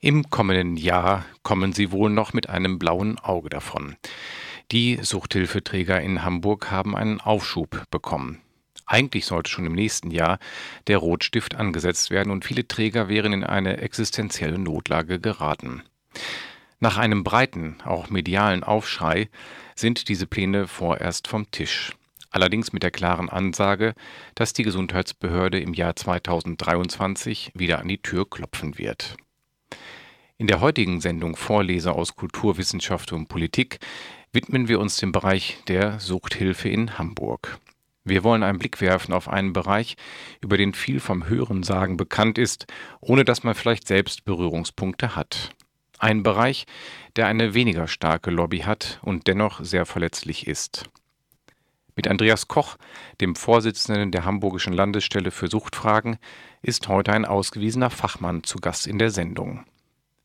Im kommenden Jahr kommen sie wohl noch mit einem blauen Auge davon. Die Suchthilfeträger in Hamburg haben einen Aufschub bekommen. Eigentlich sollte schon im nächsten Jahr der Rotstift angesetzt werden und viele Träger wären in eine existenzielle Notlage geraten. Nach einem breiten, auch medialen Aufschrei sind diese Pläne vorerst vom Tisch. Allerdings mit der klaren Ansage, dass die Gesundheitsbehörde im Jahr 2023 wieder an die Tür klopfen wird. In der heutigen Sendung Vorleser aus Kultur, Wissenschaft und Politik widmen wir uns dem Bereich der Suchthilfe in Hamburg. Wir wollen einen Blick werfen auf einen Bereich, über den viel vom Hörensagen bekannt ist, ohne dass man vielleicht selbst Berührungspunkte hat. Ein Bereich, der eine weniger starke Lobby hat und dennoch sehr verletzlich ist. Mit Andreas Koch, dem Vorsitzenden der Hamburgischen Landesstelle für Suchtfragen, ist heute ein ausgewiesener Fachmann zu Gast in der Sendung.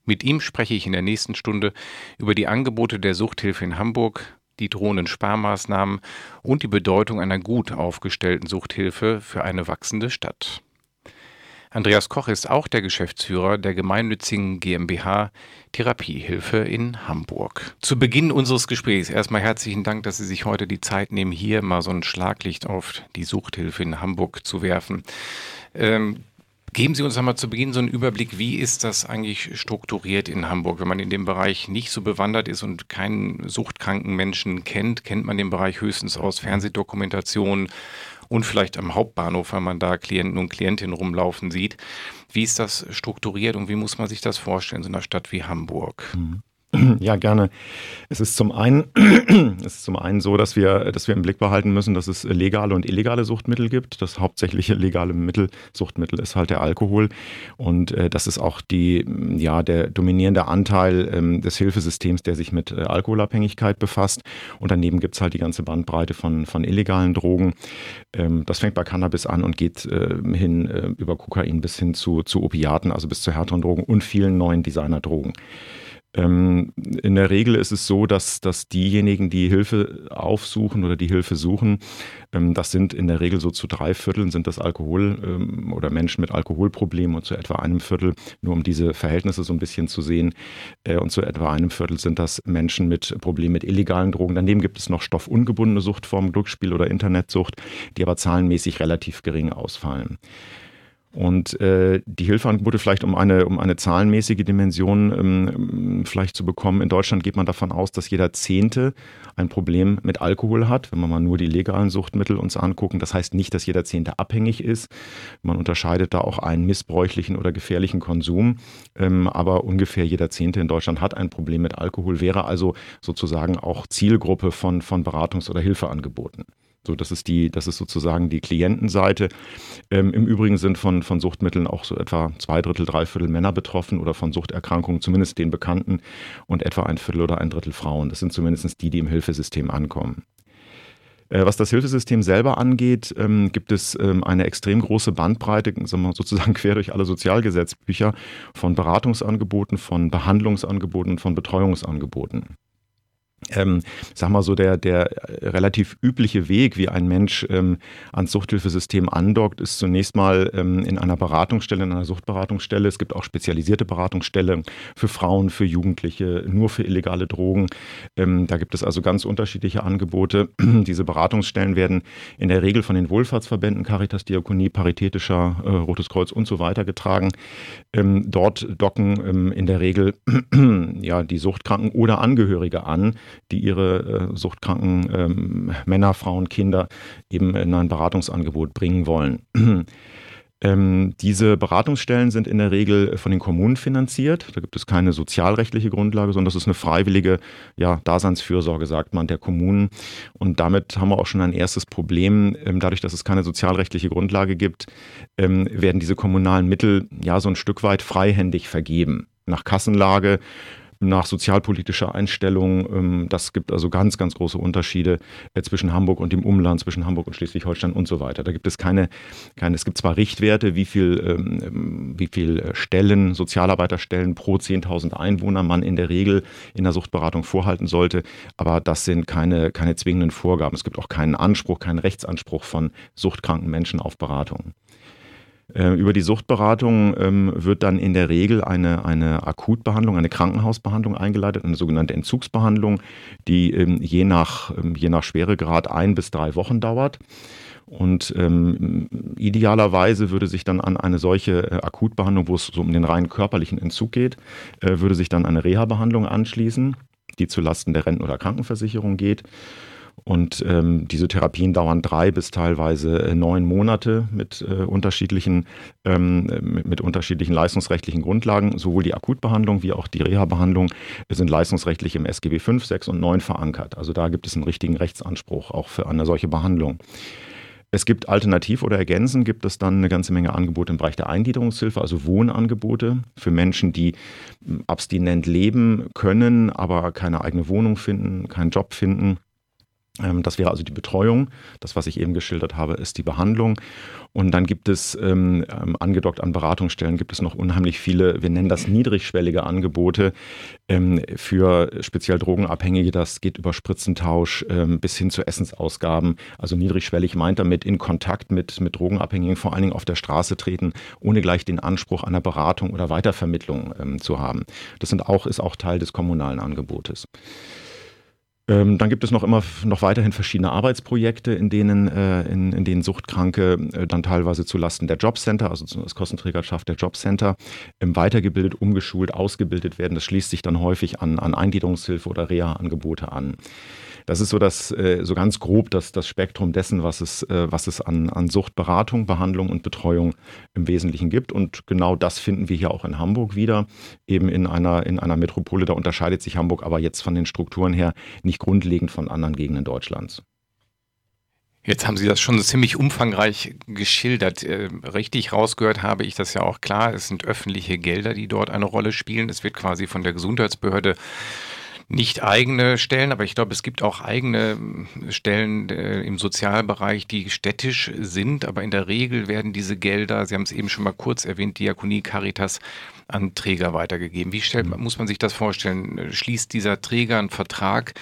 Mit ihm spreche ich in der nächsten Stunde über die Angebote der Suchthilfe in Hamburg, die drohenden Sparmaßnahmen und die Bedeutung einer gut aufgestellten Suchthilfe für eine wachsende Stadt. Andreas Koch ist auch der Geschäftsführer der gemeinnützigen GmbH Therapiehilfe in Hamburg. Zu Beginn unseres Gesprächs erstmal herzlichen Dank, dass Sie sich heute die Zeit nehmen, hier mal so ein Schlaglicht auf die Suchthilfe in Hamburg zu werfen. Ähm, Geben Sie uns einmal zu Beginn so einen Überblick, wie ist das eigentlich strukturiert in Hamburg? Wenn man in dem Bereich nicht so bewandert ist und keinen suchtkranken Menschen kennt, kennt man den Bereich höchstens aus Fernsehdokumentationen und vielleicht am Hauptbahnhof, wenn man da Klienten und Klientinnen rumlaufen sieht. Wie ist das strukturiert und wie muss man sich das vorstellen in so einer Stadt wie Hamburg? Mhm. Ja, gerne. Es ist zum einen, es ist zum einen so, dass wir, dass wir im Blick behalten müssen, dass es legale und illegale Suchtmittel gibt. Das hauptsächliche legale Mittel, Suchtmittel ist halt der Alkohol. Und äh, das ist auch die, ja, der dominierende Anteil ähm, des Hilfesystems, der sich mit äh, Alkoholabhängigkeit befasst. Und daneben gibt es halt die ganze Bandbreite von, von illegalen Drogen. Ähm, das fängt bei Cannabis an und geht äh, hin über Kokain bis hin zu, zu Opiaten, also bis zu härteren Drogen und vielen neuen Designerdrogen. Ähm, in der Regel ist es so, dass, dass diejenigen, die Hilfe aufsuchen oder die Hilfe suchen, ähm, das sind in der Regel so zu drei Vierteln sind das Alkohol ähm, oder Menschen mit Alkoholproblemen und zu etwa einem Viertel, nur um diese Verhältnisse so ein bisschen zu sehen, äh, und zu etwa einem Viertel sind das Menschen mit Problemen mit illegalen Drogen. Daneben gibt es noch stoffungebundene Suchtformen, Glücksspiel oder Internetsucht, die aber zahlenmäßig relativ gering ausfallen. Und äh, die Hilfeangebote vielleicht um eine, um eine zahlenmäßige Dimension ähm, vielleicht zu bekommen. In Deutschland geht man davon aus, dass jeder Zehnte ein Problem mit Alkohol hat, wenn man mal nur die legalen Suchtmittel uns angucken. Das heißt nicht, dass jeder Zehnte abhängig ist. Man unterscheidet da auch einen missbräuchlichen oder gefährlichen Konsum. Ähm, aber ungefähr jeder Zehnte in Deutschland hat ein Problem mit Alkohol, wäre also sozusagen auch Zielgruppe von, von Beratungs- oder Hilfeangeboten. So, das ist die, das ist sozusagen die Klientenseite. Ähm, Im Übrigen sind von, von Suchtmitteln auch so etwa zwei Drittel, drei Viertel Männer betroffen oder von Suchterkrankungen, zumindest den Bekannten, und etwa ein Viertel oder ein Drittel Frauen. Das sind zumindest die, die im Hilfesystem ankommen. Äh, was das Hilfesystem selber angeht, ähm, gibt es ähm, eine extrem große Bandbreite, sozusagen quer durch alle Sozialgesetzbücher, von Beratungsangeboten, von Behandlungsangeboten, von Betreuungsangeboten ähm, sag mal so, der, der relativ übliche Weg, wie ein Mensch ähm, ans Suchthilfesystem andockt, ist zunächst mal ähm, in einer Beratungsstelle, in einer Suchtberatungsstelle. Es gibt auch spezialisierte Beratungsstellen für Frauen, für Jugendliche, nur für illegale Drogen. Ähm, da gibt es also ganz unterschiedliche Angebote. Diese Beratungsstellen werden in der Regel von den Wohlfahrtsverbänden, Caritas, Diakonie, Paritätischer, äh, Rotes Kreuz und so weiter getragen. Ähm, dort docken ähm, in der Regel ja, die Suchtkranken oder Angehörige an, die ihre äh, suchtkranken ähm, Männer, Frauen, Kinder eben in ein Beratungsangebot bringen wollen. Ähm, diese Beratungsstellen sind in der Regel von den Kommunen finanziert. Da gibt es keine sozialrechtliche Grundlage, sondern das ist eine freiwillige ja, Daseinsfürsorge, sagt man, der Kommunen. Und damit haben wir auch schon ein erstes Problem. Ähm, dadurch, dass es keine sozialrechtliche Grundlage gibt, ähm, werden diese kommunalen Mittel ja so ein Stück weit freihändig vergeben. Nach Kassenlage nach sozialpolitischer Einstellung. Ähm, das gibt also ganz, ganz große Unterschiede äh, zwischen Hamburg und dem Umland, zwischen Hamburg und Schleswig-Holstein und so weiter. Da gibt es keine, keine, es gibt zwar Richtwerte, wie viel, ähm, wie viel äh, Stellen, Sozialarbeiterstellen pro 10.000 Einwohner man in der Regel in der Suchtberatung vorhalten sollte, aber das sind keine, keine zwingenden Vorgaben. Es gibt auch keinen Anspruch, keinen Rechtsanspruch von suchtkranken Menschen auf Beratung. Äh, über die Suchtberatung ähm, wird dann in der Regel eine, eine Akutbehandlung, eine Krankenhausbehandlung eingeleitet, eine sogenannte Entzugsbehandlung, die ähm, je, nach, ähm, je nach Schweregrad ein bis drei Wochen dauert. Und ähm, idealerweise würde sich dann an eine solche äh, Akutbehandlung, wo es so um den rein körperlichen Entzug geht, äh, würde sich dann eine Reha-Behandlung anschließen, die zulasten der Renten- oder Krankenversicherung geht. Und ähm, diese Therapien dauern drei bis teilweise äh, neun Monate mit, äh, unterschiedlichen, ähm, mit, mit, unterschiedlichen leistungsrechtlichen Grundlagen. Sowohl die Akutbehandlung wie auch die Reha-Behandlung sind leistungsrechtlich im SGB 5, 6 und 9 verankert. Also da gibt es einen richtigen Rechtsanspruch auch für eine solche Behandlung. Es gibt alternativ oder ergänzend gibt es dann eine ganze Menge Angebote im Bereich der Eingliederungshilfe, also Wohnangebote für Menschen, die abstinent leben können, aber keine eigene Wohnung finden, keinen Job finden ähm, das wäre also die Betreuung. Das, was ich eben geschildert habe, ist die Behandlung. Und dann gibt es, ähm, ähm, angedockt an Beratungsstellen, gibt es noch unheimlich viele, wir nennen das niedrigschwellige Angebote ähm, für speziell Drogenabhängige. Das geht über Spritzentausch ähm, bis hin zu Essensausgaben. Also niedrigschwellig meint damit in Kontakt mit, mit Drogenabhängigen, vor allen Dingen auf der Straße treten, ohne gleich den Anspruch einer Beratung oder Weitervermittlung ähm, zu haben. Das sind auch, ist auch Teil des kommunalen Angebotes. Ähm, dann gibt es noch immer noch weiterhin verschiedene Arbeitsprojekte, in denen, äh, in, in denen Suchtkranke äh, dann teilweise zulasten der Jobcenter, also als Kostenträgerschaft der Jobcenter, ähm, weitergebildet, umgeschult, ausgebildet werden. Das schließt sich dann häufig an, an Eingliederungshilfe oder Reha-Angebote an. Das ist so das, äh, so ganz grob das, das Spektrum dessen, was es, äh, was es an, an Suchtberatung, Behandlung und Betreuung im Wesentlichen gibt. Und genau das finden wir hier auch in Hamburg wieder, eben in einer, in einer Metropole. Da unterscheidet sich Hamburg aber jetzt von den Strukturen her nicht grundlegend von anderen Gegenden Deutschlands. Jetzt haben Sie das schon ziemlich umfangreich geschildert. Äh, richtig rausgehört habe ich das ja auch klar. Es sind öffentliche Gelder, die dort eine Rolle spielen. Es wird quasi von der Gesundheitsbehörde nicht eigene Stellen, aber ich glaube, es gibt auch eigene äh, Stellen äh, im Sozialbereich, die städtisch sind, aber in der Regel werden diese Gelder, Sie haben es eben schon mal kurz erwähnt, Diakonie, Caritas, an Träger weitergegeben. Wie stellt, mhm. muss man sich das vorstellen? Schließt dieser Träger einen Vertrag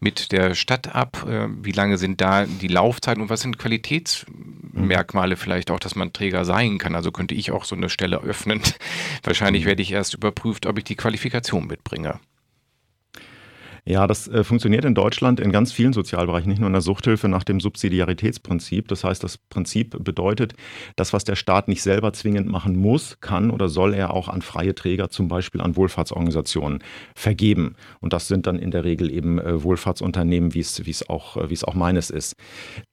mit der Stadt ab? Äh, wie lange sind da die Laufzeiten und was sind Qualitätsmerkmale vielleicht auch, dass man Träger sein kann? Also könnte ich auch so eine Stelle öffnen. Wahrscheinlich mhm. werde ich erst überprüft, ob ich die Qualifikation mitbringe. Ja, das äh, funktioniert in Deutschland in ganz vielen Sozialbereichen, nicht nur in der Suchthilfe nach dem Subsidiaritätsprinzip. Das heißt, das Prinzip bedeutet, das, was der Staat nicht selber zwingend machen muss, kann oder soll er auch an freie Träger, zum Beispiel an Wohlfahrtsorganisationen, vergeben. Und das sind dann in der Regel eben äh, Wohlfahrtsunternehmen, wie es, auch, äh, auch meines ist.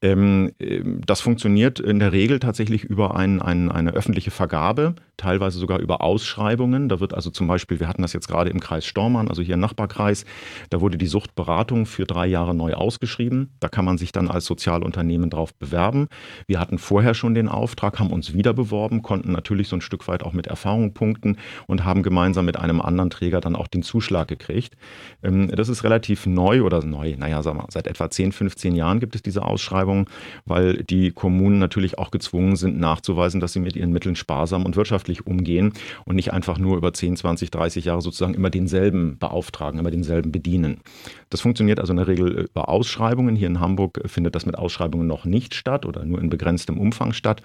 Ähm, ähm, das funktioniert in der Regel tatsächlich über ein, ein, eine öffentliche Vergabe, teilweise sogar über Ausschreibungen. Da wird also zum Beispiel, wir hatten das jetzt gerade im Kreis Stormann, also hier im Nachbarkreis, da wurde die Suchtberatung für drei Jahre neu ausgeschrieben. Da kann man sich dann als Sozialunternehmen drauf bewerben. Wir hatten vorher schon den Auftrag, haben uns wieder beworben, konnten natürlich so ein Stück weit auch mit Erfahrung punkten und haben gemeinsam mit einem anderen Träger dann auch den Zuschlag gekriegt. Ähm, das ist relativ neu oder neu, naja, sagen wir, seit etwa 10, 15 Jahren gibt es diese Ausschreibung, weil die Kommunen natürlich auch gezwungen sind, nachzuweisen, dass sie mit ihren Mitteln sparsam und wirtschaftlich umgehen und nicht einfach nur über 10, 20, 30 Jahre sozusagen immer denselben beauftragen, immer denselben bedienen. Das funktioniert also in der Regel über Ausschreibungen. Hier in Hamburg findet das mit Ausschreibungen noch nicht statt oder nur in begrenztem Umfang statt.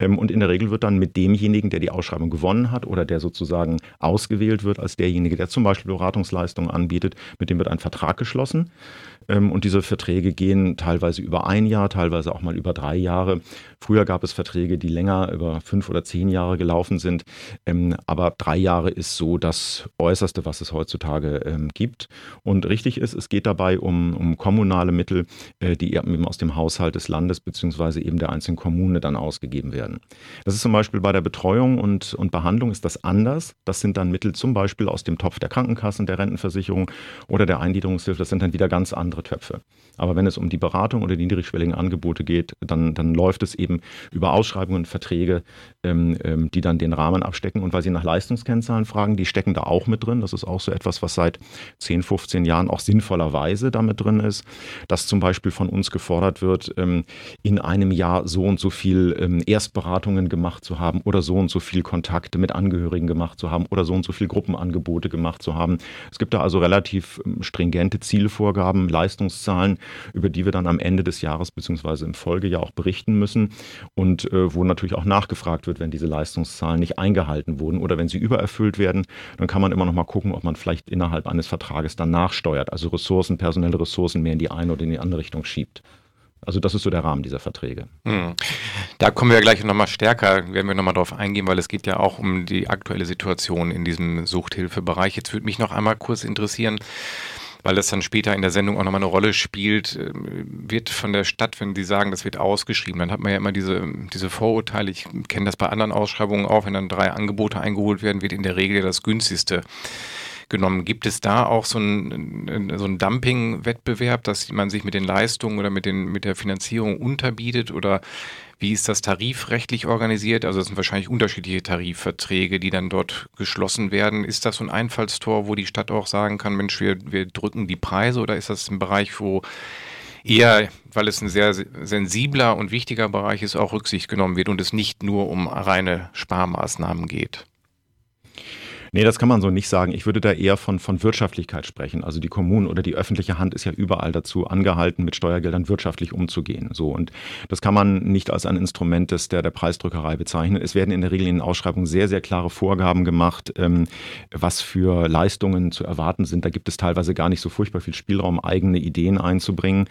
Ähm, und in der Regel wird dann mit demjenigen, der die Ausschreibung gewonnen hat oder der sozusagen ausgewählt wird als derjenige, der zum Beispiel Beratungsleistungen anbietet, mit dem wird ein Vertrag geschlossen. Ähm, und diese Verträge gehen teilweise über ein Jahr, teilweise auch mal über drei Jahre. Früher gab es Verträge, die länger über fünf oder zehn Jahre gelaufen sind. Ähm, aber drei Jahre ist so das Äußerste, was es heutzutage gibt. Und richtig ist, es geht dabei um, um kommunale Mittel, äh, die eben aus dem Haushalt des Landes bzw. eben der einzelnen Kommune dann ausgegeben werden werden. Das ist zum Beispiel bei der Betreuung und, und Behandlung ist das anders. Das sind dann Mittel zum Beispiel aus dem Topf der Krankenkassen, der Rentenversicherung oder der Eingliederungshilfe. Das sind dann wieder ganz andere Töpfe. Aber wenn es um die Beratung oder die niedrigschwelligen Angebote geht, dann, dann läuft es eben über Ausschreibungen, Verträge, ähm, ähm die dann den Rahmen abstecken. Und weil Sie nach Leistungskennzahlen fragen, die stecken da auch mit drin. Das ist auch so etwas, was seit 10, 15 Jahren auch sinnvollerweise damit drin ist, dass zum Beispiel von uns gefordert wird, ähm, in einem Jahr so und so viel ähm, Erstberatungen gemacht zu haben oder so und so viel Kontakte mit Angehörigen gemacht zu haben oder so und so viel Gruppenangebote gemacht zu haben. Es gibt da also relativ ähm, stringente Zielvorgaben, Leistungszahlen, über die wir dann am Ende des Jahres bzw. im Folgejahr auch berichten müssen und äh, wo natürlich auch nachgefragt wird, wenn diese Leistungszahlen nicht eingehalten wurden oder wenn sie übererfüllt werden, dann kann man immer noch mal gucken, ob man vielleicht innerhalb eines Vertrages dann nachsteuert, also Ressourcen, personelle Ressourcen mehr in die eine oder in die andere Richtung schiebt. Also das ist so der Rahmen dieser Verträge. Hm. Da kommen wir gleich nochmal stärker, werden wir nochmal drauf eingehen, weil es geht ja auch um die aktuelle Situation in diesem Suchthilfebereich. Jetzt würde mich noch einmal kurz interessieren, weil das dann später in der Sendung auch nochmal eine Rolle spielt, äh, wird von der Stadt, wenn die sagen, das wird ausgeschrieben, dann hat man ja immer diese, diese Vorurteile. Ich kenne das bei anderen Ausschreibungen auch, wenn dann drei Angebote eingeholt werden, wird in der Regel das günstigste genommen. Gibt es da auch so einen, so einen Dumping-Wettbewerb, dass man sich mit den Leistungen oder mit, den, mit der Finanzierung unterbietet oder wie ist das tarifrechtlich organisiert? Also es sind wahrscheinlich unterschiedliche Tarifverträge, die dann dort geschlossen werden. Ist das so ein Einfallstor, wo die Stadt auch sagen kann, Mensch, wir, wir drücken die Preise oder ist das ein Bereich, wo eher, weil es ein sehr sensibler und wichtiger Bereich ist, auch Rücksicht genommen wird und es nicht nur um reine Sparmaßnahmen geht? Nee, das kann man so nicht sagen. Ich würde da eher von, von Wirtschaftlichkeit sprechen. Also die Kommunen oder die öffentliche Hand ist ja überall dazu angehalten, mit Steuergeldern wirtschaftlich umzugehen. So und das kann man nicht als ein Instrument des, der, der Preisdrückerei bezeichnen. Es werden in der Regel in den Ausschreibungen sehr, sehr klare Vorgaben gemacht, ähm, was für Leistungen zu erwarten sind. Da gibt es teilweise gar nicht so furchtbar viel Spielraum, eigene Ideen einzubringen.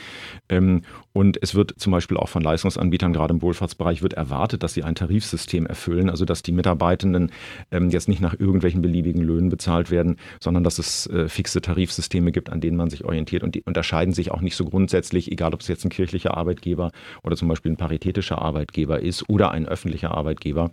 Ähm, und es wird zum Beispiel auch von Leistungsanbietern, gerade im Wohlfahrtsbereich, wird erwartet, dass sie ein Tarifsystem erfüllen, also dass die Mitarbeitenden ähm, jetzt nicht nach irgendwelchen beliebigen Löhnen bezahlt werden, sondern dass es äh, fixe Tarifsysteme gibt, an denen man sich orientiert. Und die unterscheiden sich auch nicht so grundsätzlich, egal ob es jetzt ein kirchlicher Arbeitgeber oder zum Beispiel ein paritätischer Arbeitgeber ist oder ein öffentlicher Arbeitgeber.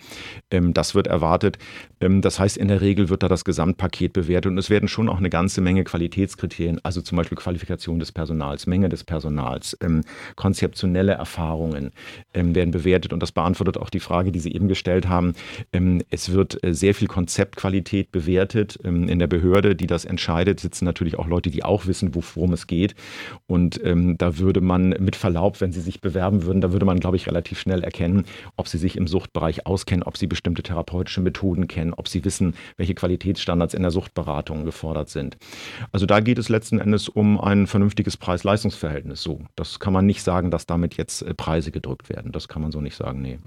Ähm, das wird erwartet. Ähm, das heißt, in der Regel wird da das Gesamtpaket bewertet und es werden schon auch eine ganze Menge Qualitätskriterien, also zum Beispiel Qualifikation des Personals, Menge des Personals, ähm, konzeptionelle Erfahrungen ähm, werden bewertet. Und das beantwortet auch die Frage, die Sie eben gestellt haben. Ähm, es wird äh, sehr viel Konzeptqualität bewertet. Ähm, in der Behörde, die das entscheidet, sitzen natürlich auch Leute, die auch wissen, worum es geht. Und ähm, da würde man mit Verlaub, wenn Sie sich bewerben würden, da würde man, glaube ich, relativ schnell erkennen, ob Sie sich im Suchtbereich auskennen, ob Sie bestimmte therapeutische Methoden kennen, ob Sie wissen, welche Qualitätsstandards in der Suchtberatung gefordert sind. Also da geht es letzten Endes um ein vernünftiges Preis-Leistungs-Verhältnis. So, das kann man nicht sagen, dass damit jetzt äh, Preise gedrückt werden. Das kann man so nicht sagen, nee.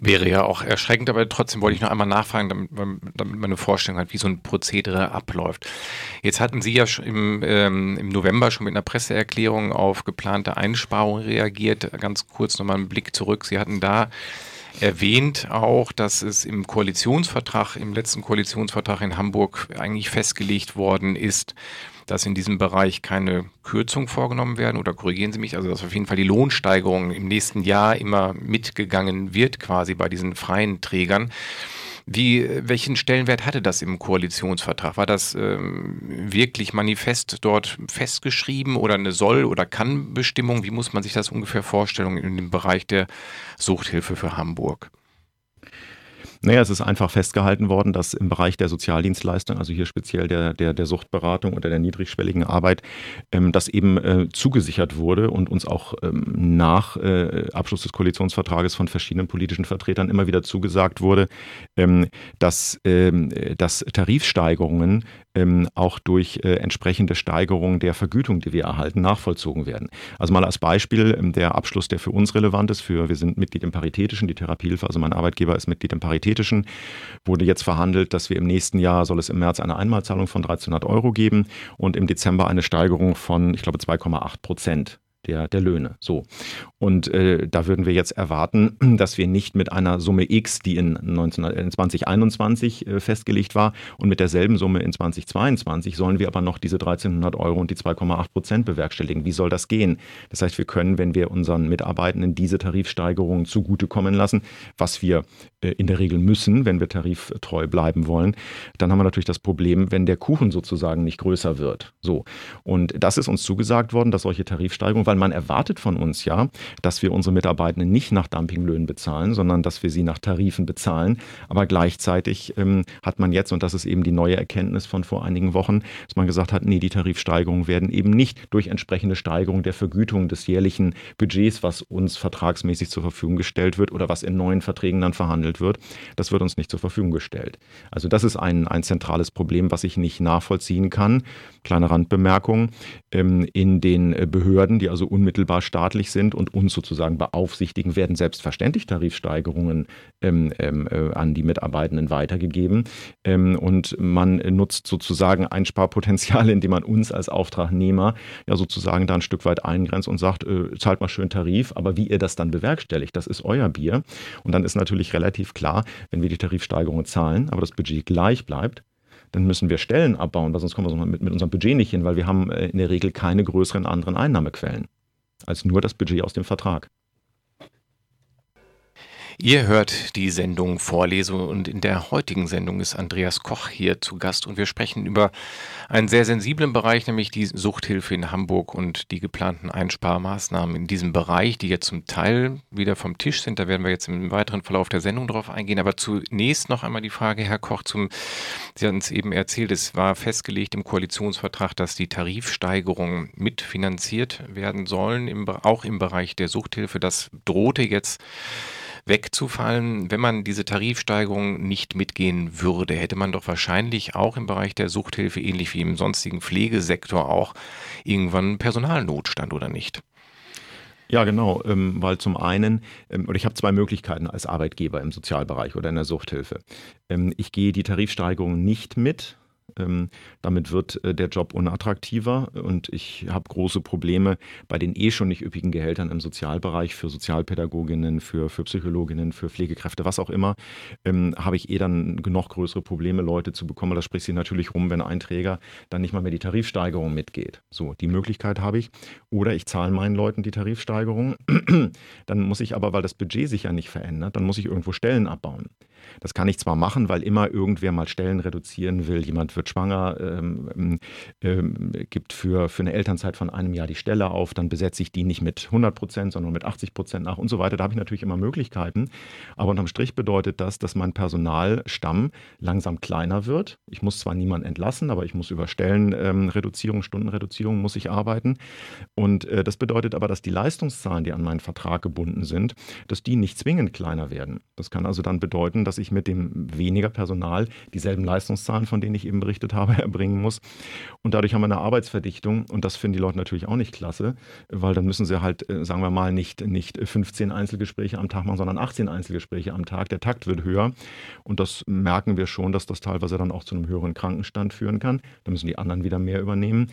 Wäre ja auch erschreckend, aber trotzdem wollte ich noch einmal nachfragen, damit, damit man eine Vorstellung hat, wie so ein Prozedere abläuft. Jetzt hatten Sie ja im, ähm, im November schon mit einer Presseerklärung auf geplante Einsparungen reagiert. Ganz kurz nochmal einen Blick zurück. Sie hatten da erwähnt auch, dass es im Koalitionsvertrag, im letzten Koalitionsvertrag in Hamburg eigentlich festgelegt worden ist, dass in diesem Bereich keine Kürzungen vorgenommen werden oder korrigieren Sie mich, also dass auf jeden Fall die Lohnsteigerung im nächsten Jahr immer mitgegangen wird, quasi bei diesen freien Trägern. Wie, welchen Stellenwert hatte das im Koalitionsvertrag? War das ähm, wirklich manifest dort festgeschrieben oder eine Soll- oder Kann-Bestimmung? Wie muss man sich das ungefähr vorstellen in dem Bereich der Suchthilfe für Hamburg? Naja, es ist einfach festgehalten worden, dass im Bereich der Sozialdienstleistung, also hier speziell der, der, der Suchtberatung oder der niedrigschwelligen Arbeit, ähm, das eben äh, zugesichert wurde und uns auch ähm, nach äh, Abschluss des Koalitionsvertrages von verschiedenen politischen Vertretern immer wieder zugesagt wurde, ähm, dass, ähm, dass Tarifsteigerungen ähm, auch durch äh, entsprechende Steigerung der Vergütung, die wir erhalten, nachvollzogen werden. Also mal als Beispiel ähm, der Abschluss, der für uns relevant ist, für wir sind Mitglied im Paritätischen, die Therapiehilfe, also mein Arbeitgeber ist Mitglied im Paritätischen, wurde jetzt verhandelt, dass wir im nächsten Jahr soll es im März eine Einmalzahlung von 1300 Euro geben und im Dezember eine Steigerung von, ich glaube, 2,8 Prozent der, der Löhne. So. Und äh, da würden wir jetzt erwarten, dass wir nicht mit einer Summe X, die in, 19, in 2021 äh, festgelegt war, und mit derselben Summe in 2022 sollen wir aber noch diese 1300 Euro und die 2,8 Prozent bewerkstelligen. Wie soll das gehen? Das heißt, wir können, wenn wir unseren Mitarbeitenden diese Tarifsteigerungen zugutekommen lassen, was wir äh, in der Regel müssen, wenn wir tariftreu bleiben wollen, dann haben wir natürlich das Problem, wenn der Kuchen sozusagen nicht größer wird. So. Und das ist uns zugesagt worden, dass solche Tarifsteigerungen, weil man erwartet von uns ja, dass wir unsere Mitarbeitenden nicht nach Dumpinglöhnen bezahlen, sondern dass wir sie nach Tarifen bezahlen. Aber gleichzeitig ähm, hat man jetzt, und das ist eben die neue Erkenntnis von vor einigen Wochen, dass man gesagt hat, nee, die Tarifsteigerungen werden eben nicht durch entsprechende Steigerung der Vergütung des jährlichen Budgets, was uns vertragsmäßig zur Verfügung gestellt wird oder was in neuen Verträgen dann verhandelt wird, das wird uns nicht zur Verfügung gestellt. Also das ist ein, ein zentrales Problem, was ich nicht nachvollziehen kann. Kleine Randbemerkung, ähm, in den äh, Behörden, die also unmittelbar staatlich sind und uns sozusagen beaufsichtigen, werden selbstverständlich Tarifsteigerungen ähm, ähm, äh, an die Mitarbeitenden weitergegeben. und man nutzt sozusagen Einsparpotenzial, indem man uns als Auftragnehmer ja sozusagen da ein Stück weit eingrenzt und sagt, äh, zahlt mal schön Tarif, aber wie ihr das dann bewerkstelligt, das ist euer Bier. Und dann ist natürlich relativ klar, wenn wir die Tarifsteigerungen zahlen, aber das Budget gleich bleibt, dann müssen wir Stellen abbauen, weil sonst kommen wir mit, unserem Budget nicht hin, weil wir haben äh, in der Regel keine größeren anderen Einnahmequellen als nur das Budget aus dem Vertrag. Ihr hört die Sendung Vorlese und in der heutigen Sendung ist Andreas Koch hier zu Gast und wir sprechen über einen sehr sensiblen Bereich, nämlich die Suchthilfe in Hamburg und die geplanten Einsparmaßnahmen in diesem Bereich, die jetzt zum Teil wieder vom Tisch sind. Da werden wir jetzt im weiteren Verlauf der Sendung drauf eingehen. Aber zunächst noch einmal die Frage, Herr Koch, zum, Sie hatten es eben erzählt, es war festgelegt im Koalitionsvertrag, dass die Tarifsteigerungen mitfinanziert werden sollen, im, auch im Bereich der Suchthilfe. Das drohte jetzt wegzufallen. Wenn man diese Tarifsteigerung nicht mitgehen würde, hätte man doch wahrscheinlich auch im Bereich der Suchthilfe, ähnlich wie im sonstigen Pflegesektor auch, irgendwann Personalnotstand oder nicht? Ja, genau, ähm, weil zum einen, ähm, oder ich habe zwei Möglichkeiten als Arbeitgeber im Sozialbereich oder in der Suchthilfe. Ähm, ich gehe die Tarifsteigerung nicht mit, ähm, damit wird äh, der Job unattraktiver und ich habe große Probleme bei den eh schon nicht üppigen Gehältern im Sozialbereich für Sozialpädagoginnen, für, für Psychologinnen, für Pflegekräfte, was auch immer, ähm, habe ich eh dann noch größere Probleme, Leute zu bekommen. Das spricht sich natürlich rum, wenn ein Träger dann nicht mal mehr die Tarifsteigerung mitgeht. So, die Möglichkeit habe ich. Oder ich zahle meinen Leuten die Tarifsteigerung. dann muss ich aber, weil das Budget sich ja nicht verändert, dann muss ich irgendwo Stellen abbauen. Das kann ich zwar machen, weil immer irgendwer mal Stellen reduzieren will. Jemand wird schwanger, ähm, ähm, gibt für, für eine Elternzeit von einem Jahr die Stelle auf, dann besetze ich die nicht mit 100 Prozent, sondern mit 80 Prozent nach und so weiter. Da habe ich natürlich immer Möglichkeiten. Aber unterm Strich bedeutet das, dass mein Personalstamm langsam kleiner wird. Ich muss zwar niemanden entlassen, aber ich muss über Stellenreduzierung, ähm, Stundenreduzierung muss ich arbeiten. Und äh, das bedeutet aber, dass die Leistungszahlen, die an meinen Vertrag gebunden sind, dass die nicht zwingend kleiner werden. Das kann also dann bedeuten, dass ich mit dem weniger Personal dieselben Leistungszahlen, von denen ich eben berichtet habe, erbringen muss. Und dadurch haben wir eine Arbeitsverdichtung und das finden die Leute natürlich auch nicht klasse, weil dann müssen sie halt, äh, sagen wir mal, nicht, nicht 15 Einzelgespräche am Tag machen, sondern 18 Einzelgespräche am Tag. Der Takt wird höher und das merken wir schon, dass das teilweise dann auch zu einem höheren Krankenstand führen kann. Da müssen die anderen wieder mehr übernehmen.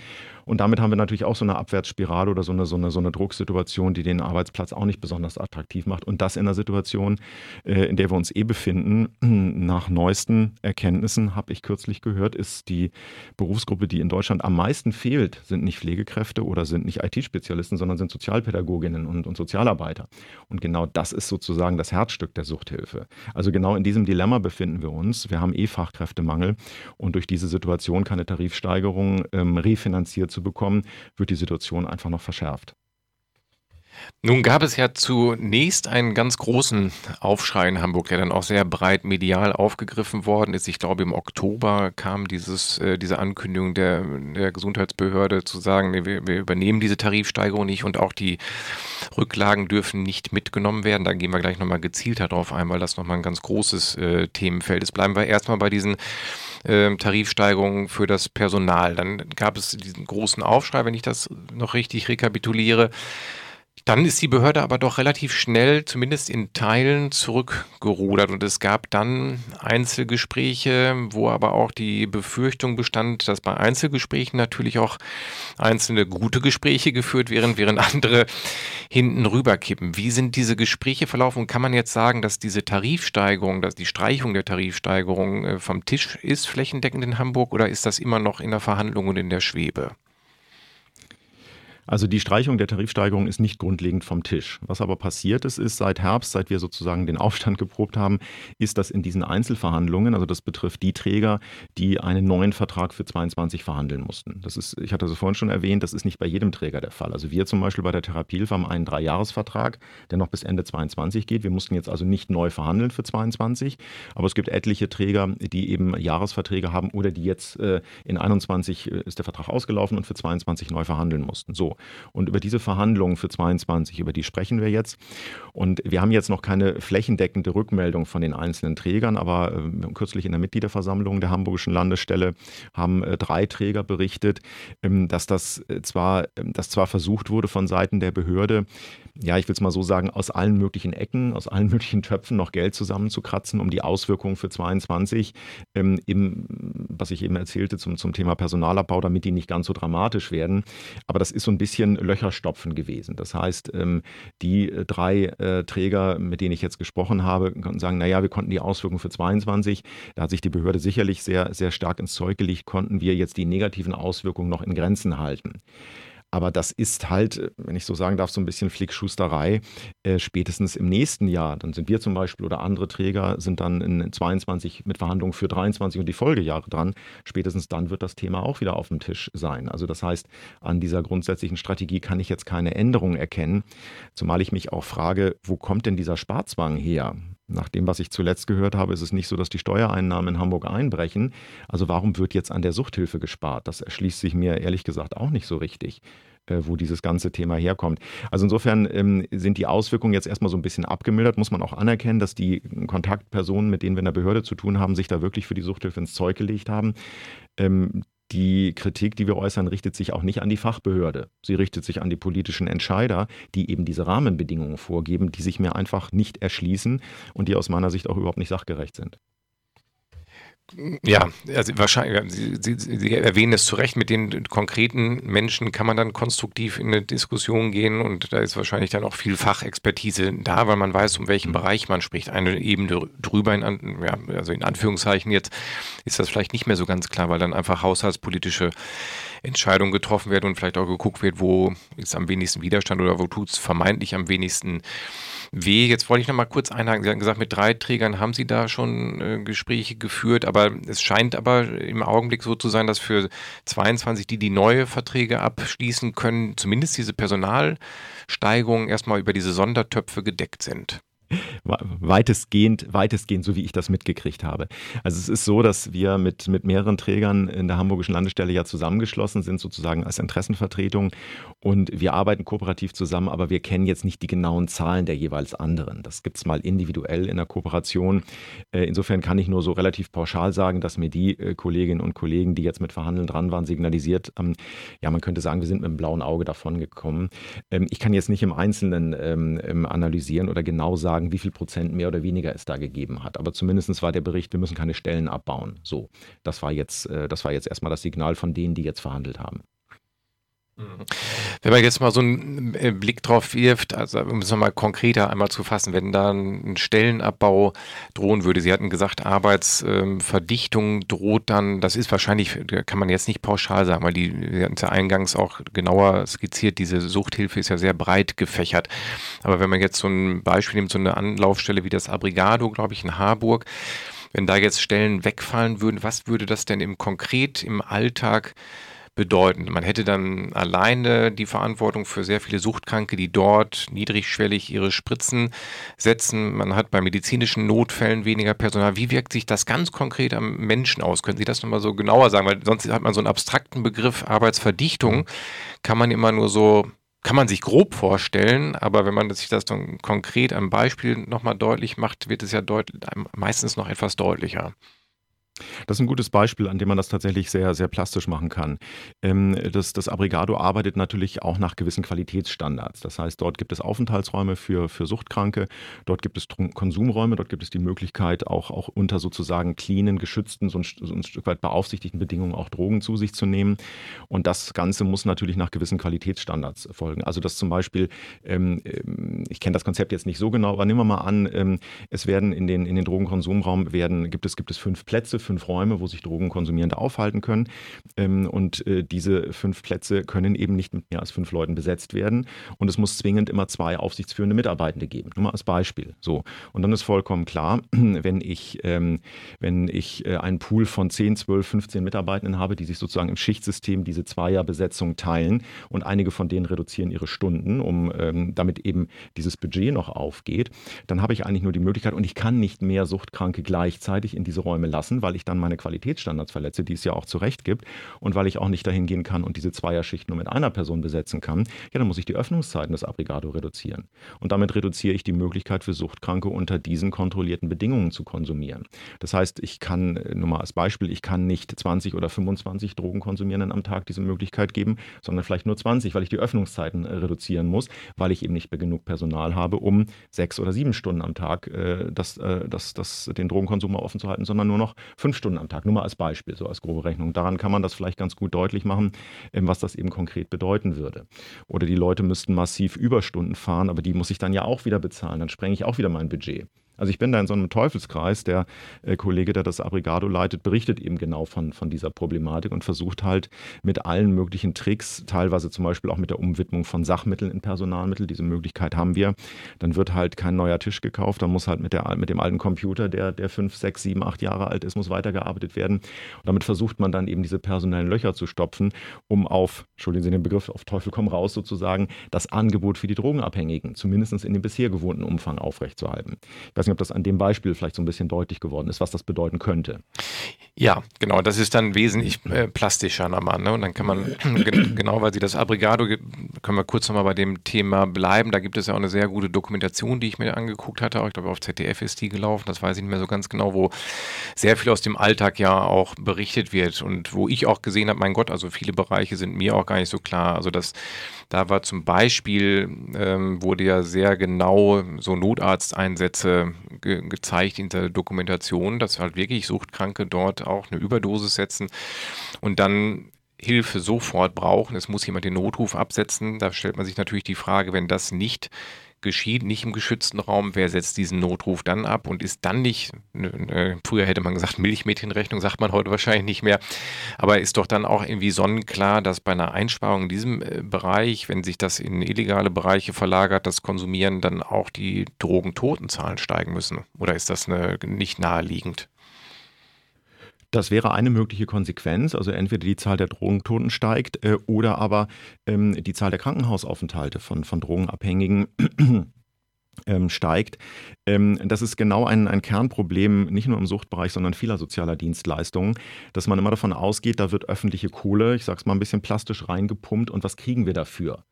Und damit haben wir natürlich auch so eine Abwärtsspirale oder so eine, so eine, so eine Drucksituation, die den Arbeitsplatz auch nicht besonders attraktiv macht. Und das in einer Situation, äh, in der wir uns eh befinden, nach neuesten Erkenntnissen, habe ich kürzlich gehört, ist die Berufsgruppe, die in Deutschland am meisten fehlt, sind nicht Pflegekräfte oder sind nicht IT-Spezialisten, sondern sind Sozialpädagoginnen und, und Sozialarbeiter. Und genau das ist sozusagen das Herzstück der Suchthilfe. Also genau in diesem Dilemma befinden wir uns. Wir haben eh Fachkräftemangel und durch diese Situation keine Tarifsteigerung ähm, refinanziert zu bekommen, wird die Situation einfach noch verschärft. Nun gab es ja zunächst einen ganz großen Aufschrei in Hamburg, der dann auch sehr breit medial aufgegriffen worden ist. Ich glaube, im Oktober kam dieses, äh, diese Ankündigung der, der Gesundheitsbehörde zu sagen, nee, wir, wir, übernehmen diese Tarifsteigerung nicht und auch die Rücklagen dürfen nicht mitgenommen werden. Da gehen wir gleich nochmal gezielter drauf ein, weil das nochmal ein ganz großes äh, Themenfeld ist. Bleiben wir erstmal bei diesen äh, Tarifsteigerungen für das Personal. Dann gab es diesen großen Aufschrei, wenn ich das noch richtig rekapituliere. Dann ist die Behörde aber doch relativ schnell, zumindest in Teilen, zurückgerudert. Und es gab dann Einzelgespräche, wo aber auch die Befürchtung bestand, dass bei Einzelgesprächen natürlich auch einzelne gute Gespräche geführt werden, während andere hinten rüberkippen. Wie sind diese Gespräche verlaufen? Kann man jetzt sagen, dass diese Tarifsteigerung, dass die Streichung der Tarifsteigerung äh, vom Tisch ist, flächendeckend in Hamburg, oder ist das immer noch in der Verhandlung und in der Schwebe? Also die Streichung der Tarifsteigerung ist nicht grundlegend vom Tisch. Was aber passiert ist, ist seit Herbst, seit wir sozusagen den Aufstand geprobt haben, ist, dass in diesen Einzelverhandlungen, also das betrifft die Träger, die einen neuen Vertrag für 22 verhandeln mussten. Das ist, ich hatte es vorhin schon erwähnt, das ist nicht bei jedem Träger der Fall. Also wir zum Beispiel bei der Therapiehilfe haben einen Dreijahresvertrag, der noch bis Ende 22 geht. Wir mussten jetzt also nicht neu verhandeln für 22, aber es gibt etliche Träger, die eben Jahresverträge haben oder die jetzt äh, in 21 äh, ist der Vertrag ausgelaufen und für 22 neu verhandeln mussten. So. Und über diese Verhandlungen für 22, über die sprechen wir jetzt. Und wir haben jetzt noch keine flächendeckende Rückmeldung von den einzelnen Trägern, aber äh, kürzlich in der Mitgliederversammlung der Hamburgischen Landesstelle haben äh, drei Träger berichtet, ähm, dass das äh, zwar, ähm, dass zwar versucht wurde von Seiten der Behörde, ja, ich will es mal so sagen, aus allen möglichen Ecken, aus allen möglichen Töpfen noch Geld zusammenzukratzen, um die Auswirkungen für 22 ähm, im, was ich eben erzählte zum, zum Thema Personalabbau, damit die nicht ganz so dramatisch werden. Aber das ist so ein bisschen Löcherstopfen gewesen. Das heißt, ähm, die äh, drei äh, Träger, mit denen ich jetzt gesprochen habe, konnten sagen, naja, wir konnten die Auswirkungen für 22, da hat sich die Behörde sicherlich sehr, sehr stark ins Zeug gelegt, konnten wir jetzt die negativen Auswirkungen noch in Grenzen halten. Aber das ist halt, wenn ich so sagen darf, so ein bisschen Flickschusterei. Äh, spätestens im nächsten Jahr, dann sind wir zum Beispiel oder andere Träger sind dann in 22 mit Verhandlungen für 23 und die Folgejahre dran. Spätestens dann wird das Thema auch wieder auf dem Tisch sein. Also das heißt, an dieser grundsätzlichen Strategie kann ich jetzt keine Änderung erkennen. Zumal ich mich auch frage, wo kommt denn dieser Sparzwang her? Nach dem, was ich zuletzt gehört habe, ist es nicht so, dass die Steuereinnahmen in Hamburg einbrechen. Also warum wird jetzt an der Suchthilfe gespart? Das erschließt sich mir ehrlich gesagt auch nicht so richtig äh, wo dieses ganze Thema herkommt. Also insofern ähm, sind die Auswirkungen jetzt erstmal so ein bisschen abgemildert, muss man auch anerkennen, dass die Kontaktpersonen, mit denen wir in der Behörde zu tun haben, sich da wirklich für die Suchthilfe ins Zeug gelegt haben. Ähm, die Kritik, die wir äußern, richtet sich auch nicht an die Fachbehörde. Sie richtet sich an die politischen Entscheider, die eben diese Rahmenbedingungen vorgeben, die sich mir einfach nicht erschließen und die aus meiner Sicht auch überhaupt nicht sachgerecht sind. Ja, also wahrscheinlich, Sie, Sie, Sie, erwähnen es zu Recht, mit den konkreten Menschen kann man dann konstruktiv in eine Diskussion gehen und da ist wahrscheinlich dann auch viel Fachexpertise da, weil man weiß, um welchen mhm. Bereich man spricht. Eine Ebene drüber, in, ja, also in Anführungszeichen jetzt, ist das vielleicht nicht mehr so ganz klar, weil dann einfach haushaltspolitische Entscheidungen getroffen werden und vielleicht auch geguckt wird, wo ist am wenigsten Widerstand oder wo tut es vermeintlich am wenigsten weh. Jetzt wollte ich noch mal kurz einhaken. Sie hatten gesagt, mit drei Trägern haben Sie da schon äh, Gespräche geführt, aber es scheint aber im Augenblick so zu sein, dass für 22, die die neue Verträge abschließen können, zumindest diese Personalsteigerungen erstmal über diese Sondertöpfe gedeckt sind weitestgehend, weitestgehend, so wie ich das mitgekriegt habe. Also es ist so, dass wir mit, mit mehreren Trägern in der Hamburgischen Landesstelle ja zusammengeschlossen sind, sozusagen als Interessenvertretung. Und wir arbeiten kooperativ zusammen, aber wir kennen jetzt nicht die genauen Zahlen der jeweils anderen. Das gibt es mal individuell in der Kooperation. Äh, insofern kann ich nur so relativ pauschal sagen, dass mir die äh, Kolleginnen und Kollegen, die jetzt mit Verhandeln dran waren, signalisiert haben, ja, man könnte sagen, wir sind mit einem blauen Auge davon gekommen. Ähm, ich kann jetzt nicht im Einzelnen ähm, ähm, analysieren oder genau sagen, sagen, wie viel Prozent mehr oder weniger es da gegeben hat. Aber zumindest war der Bericht, wir müssen keine Stellen abbauen. So, das war jetzt, äh, das war jetzt erstmal das Signal von denen, die jetzt verhandelt haben. Wenn man jetzt mal so einen äh, Blick drauf wirft, also um es nochmal konkreter einmal zu fassen, wenn da ein Stellenabbau drohen würde, Sie hatten gesagt, Arbeitsverdichtung droht dann, das ist wahrscheinlich, kann man jetzt nicht pauschal sagen, weil die, Sie hatten es ja eingangs auch genauer skizziert, diese Suchthilfe ist ja sehr breit gefächert. Aber wenn man jetzt so ein Beispiel nimmt, so eine Anlaufstelle wie das Abrigado, glaube ich, in Harburg, wenn da jetzt Stellen wegfallen würden, was würde das denn im konkret im Alltag bedeuten. Man hätte dann alleine die Verantwortung für sehr viele Suchtkranke, die dort niedrigschwellig ihre Spritzen setzen. Man hat bei medizinischen Notfällen weniger Personal. Wie wirkt sich das ganz konkret am Menschen aus? Können Sie das nochmal so genauer sagen? Weil sonst hat man so einen abstrakten Begriff Arbeitsverdichtung, kann man immer nur so kann man sich grob vorstellen, aber wenn man sich das dann konkret am Beispiel nochmal deutlich macht, wird es ja meistens noch etwas deutlicher. Das ist ein gutes Beispiel, an dem man das tatsächlich sehr, sehr plastisch machen kann. Ähm, das, das Abrigado arbeitet natürlich auch nach gewissen Qualitätsstandards. Das heißt, dort gibt es Aufenthaltsräume für, für Suchtkranke, dort gibt es Konsumräume, dort gibt es die Möglichkeit, auch, auch unter sozusagen cleanen, geschützten, so ein, so ein Stück weit beaufsichtigten Bedingungen auch Drogen zu sich zu nehmen. Und das Ganze muss natürlich nach gewissen Qualitätsstandards folgen. Also dass zum Beispiel, ähm, ähm ich kenne das Konzept jetzt nicht so genau, aber nehmen wir mal an, es werden in den, in den Drogenkonsumraum werden, gibt es, gibt es fünf Plätze für fünf Räume, wo sich Drogenkonsumierende aufhalten können. Ähm, und äh, diese fünf Plätze können eben nicht mit mehr als fünf Leuten besetzt werden. Und es muss zwingend immer zwei aufsichtsführende Mitarbeitende geben. Nur mal als Beispiel. So. Und dann ist vollkommen klar, wenn ich, ähm, wenn ich äh, einen Pool von 10, 12, 15 Mitarbeitenden habe, die sich sozusagen im Schichtsystem diese Zweierbesetzung teilen und einige von denen reduzieren ihre Stunden, um ähm, damit eben dieses Budget noch aufgeht, dann habe ich eigentlich nur die Möglichkeit und ich kann nicht mehr Suchtkranke gleichzeitig in diese Räume lassen, weil ich dann meine Qualitätsstandards verletze, die es ja auch zu Recht gibt und weil ich auch nicht dahin gehen kann und diese Zweierschicht nur mit einer Person besetzen kann, ja, dann muss ich die Öffnungszeiten des Aggregato reduzieren. Und damit reduziere ich die Möglichkeit für Suchtkranke unter diesen kontrollierten Bedingungen zu konsumieren. Das heißt, ich kann, nur mal als Beispiel, ich kann nicht 20 oder 25 Drogenkonsumierenden am Tag diese Möglichkeit geben, sondern vielleicht nur 20, weil ich die Öffnungszeiten äh, reduzieren muss, weil ich eben nicht genug Personal habe, um sechs oder sieben Stunden am Tag äh, das, äh, das, das, den Drogenkonsum offen zu halten, sondern nur noch fünf Stunden am Tag. Nur mal als Beispiel, so als grobe Rechnung. Daran kann man das vielleicht ganz gut deutlich machen, ähm, was das eben konkret bedeuten würde. Oder die Leute müssten massiv Überstunden fahren, aber die muss ich dann ja auch wieder bezahlen. Dann sprenge ich auch wieder mein Budget. Also ich bin da in so einem Teufelskreis. Der äh, Kollege, der das Abrigado leitet, berichtet eben genau von, von dieser Problematik und versucht halt mit allen möglichen Tricks, teilweise zum Beispiel auch mit der Umwidmung von Sachmitteln in Personalmittel, diese Möglichkeit haben wir. Dann wird halt kein neuer Tisch gekauft, dann muss halt mit, der, mit dem alten Computer, der, der fünf, sechs, sieben, acht Jahre alt ist, muss weitergearbeitet werden. Und damit versucht man dann eben diese personellen Löcher zu stopfen, um auf, entschuldigen Sie den Begriff, auf Teufel komm raus sozusagen, das Angebot für die Drogenabhängigen, zumindest in dem bisher gewohnten Umfang aufrechtzuerhalten. Ich weiß nicht, ob das an dem Beispiel vielleicht so ein bisschen deutlich geworden ist, was das bedeuten könnte. Ja, genau, das ist dann wesentlich äh, plastischer nochmal. Ne? Und dann kann man, genau weil Sie das Abrigado, können wir kurz nochmal bei dem Thema bleiben. Da gibt es ja auch eine sehr gute Dokumentation, die ich mir angeguckt hatte. Ich glaube, auf ZDF ist die gelaufen, das weiß ich nicht mehr so ganz genau, wo sehr viel aus dem Alltag ja auch berichtet wird und wo ich auch gesehen habe, mein Gott, also viele Bereiche sind mir auch gar nicht so klar. Also das, da war zum Beispiel, ähm, wurde ja sehr genau so Notarzteinsätze ge gezeigt in der Dokumentation, dass halt wirklich Suchtkranke dort auch eine Überdosis setzen und dann Hilfe sofort brauchen. Es muss jemand den Notruf absetzen. Da stellt man sich natürlich die Frage, wenn das nicht geschieht, nicht im geschützten Raum, wer setzt diesen Notruf dann ab und ist dann nicht, äh, früher hätte man gesagt Milchmädchenrechnung, sagt man heute wahrscheinlich nicht mehr, aber ist doch dann auch irgendwie sonnenklar, dass bei einer Einsparung in diesem äh, Bereich, wenn sich das in illegale Bereiche verlagert, das Konsumieren, dann auch die Drogentotenzahlen steigen müssen? Oder ist das eine, nicht naheliegend? Das wäre eine mögliche Konsequenz. Also entweder die Zahl der Drogentoten steigt äh, oder aber ähm, die Zahl der Krankenhausaufenthalte von, von Drogenabhängigen ähm, steigt. Ähm, das ist genau ein, ein Kernproblem, nicht nur im Suchtbereich, sondern vieler sozialer Dienstleistungen, dass man immer davon ausgeht, da wird öffentliche Kohle, ich sage es mal ein bisschen plastisch reingepumpt und was kriegen wir dafür?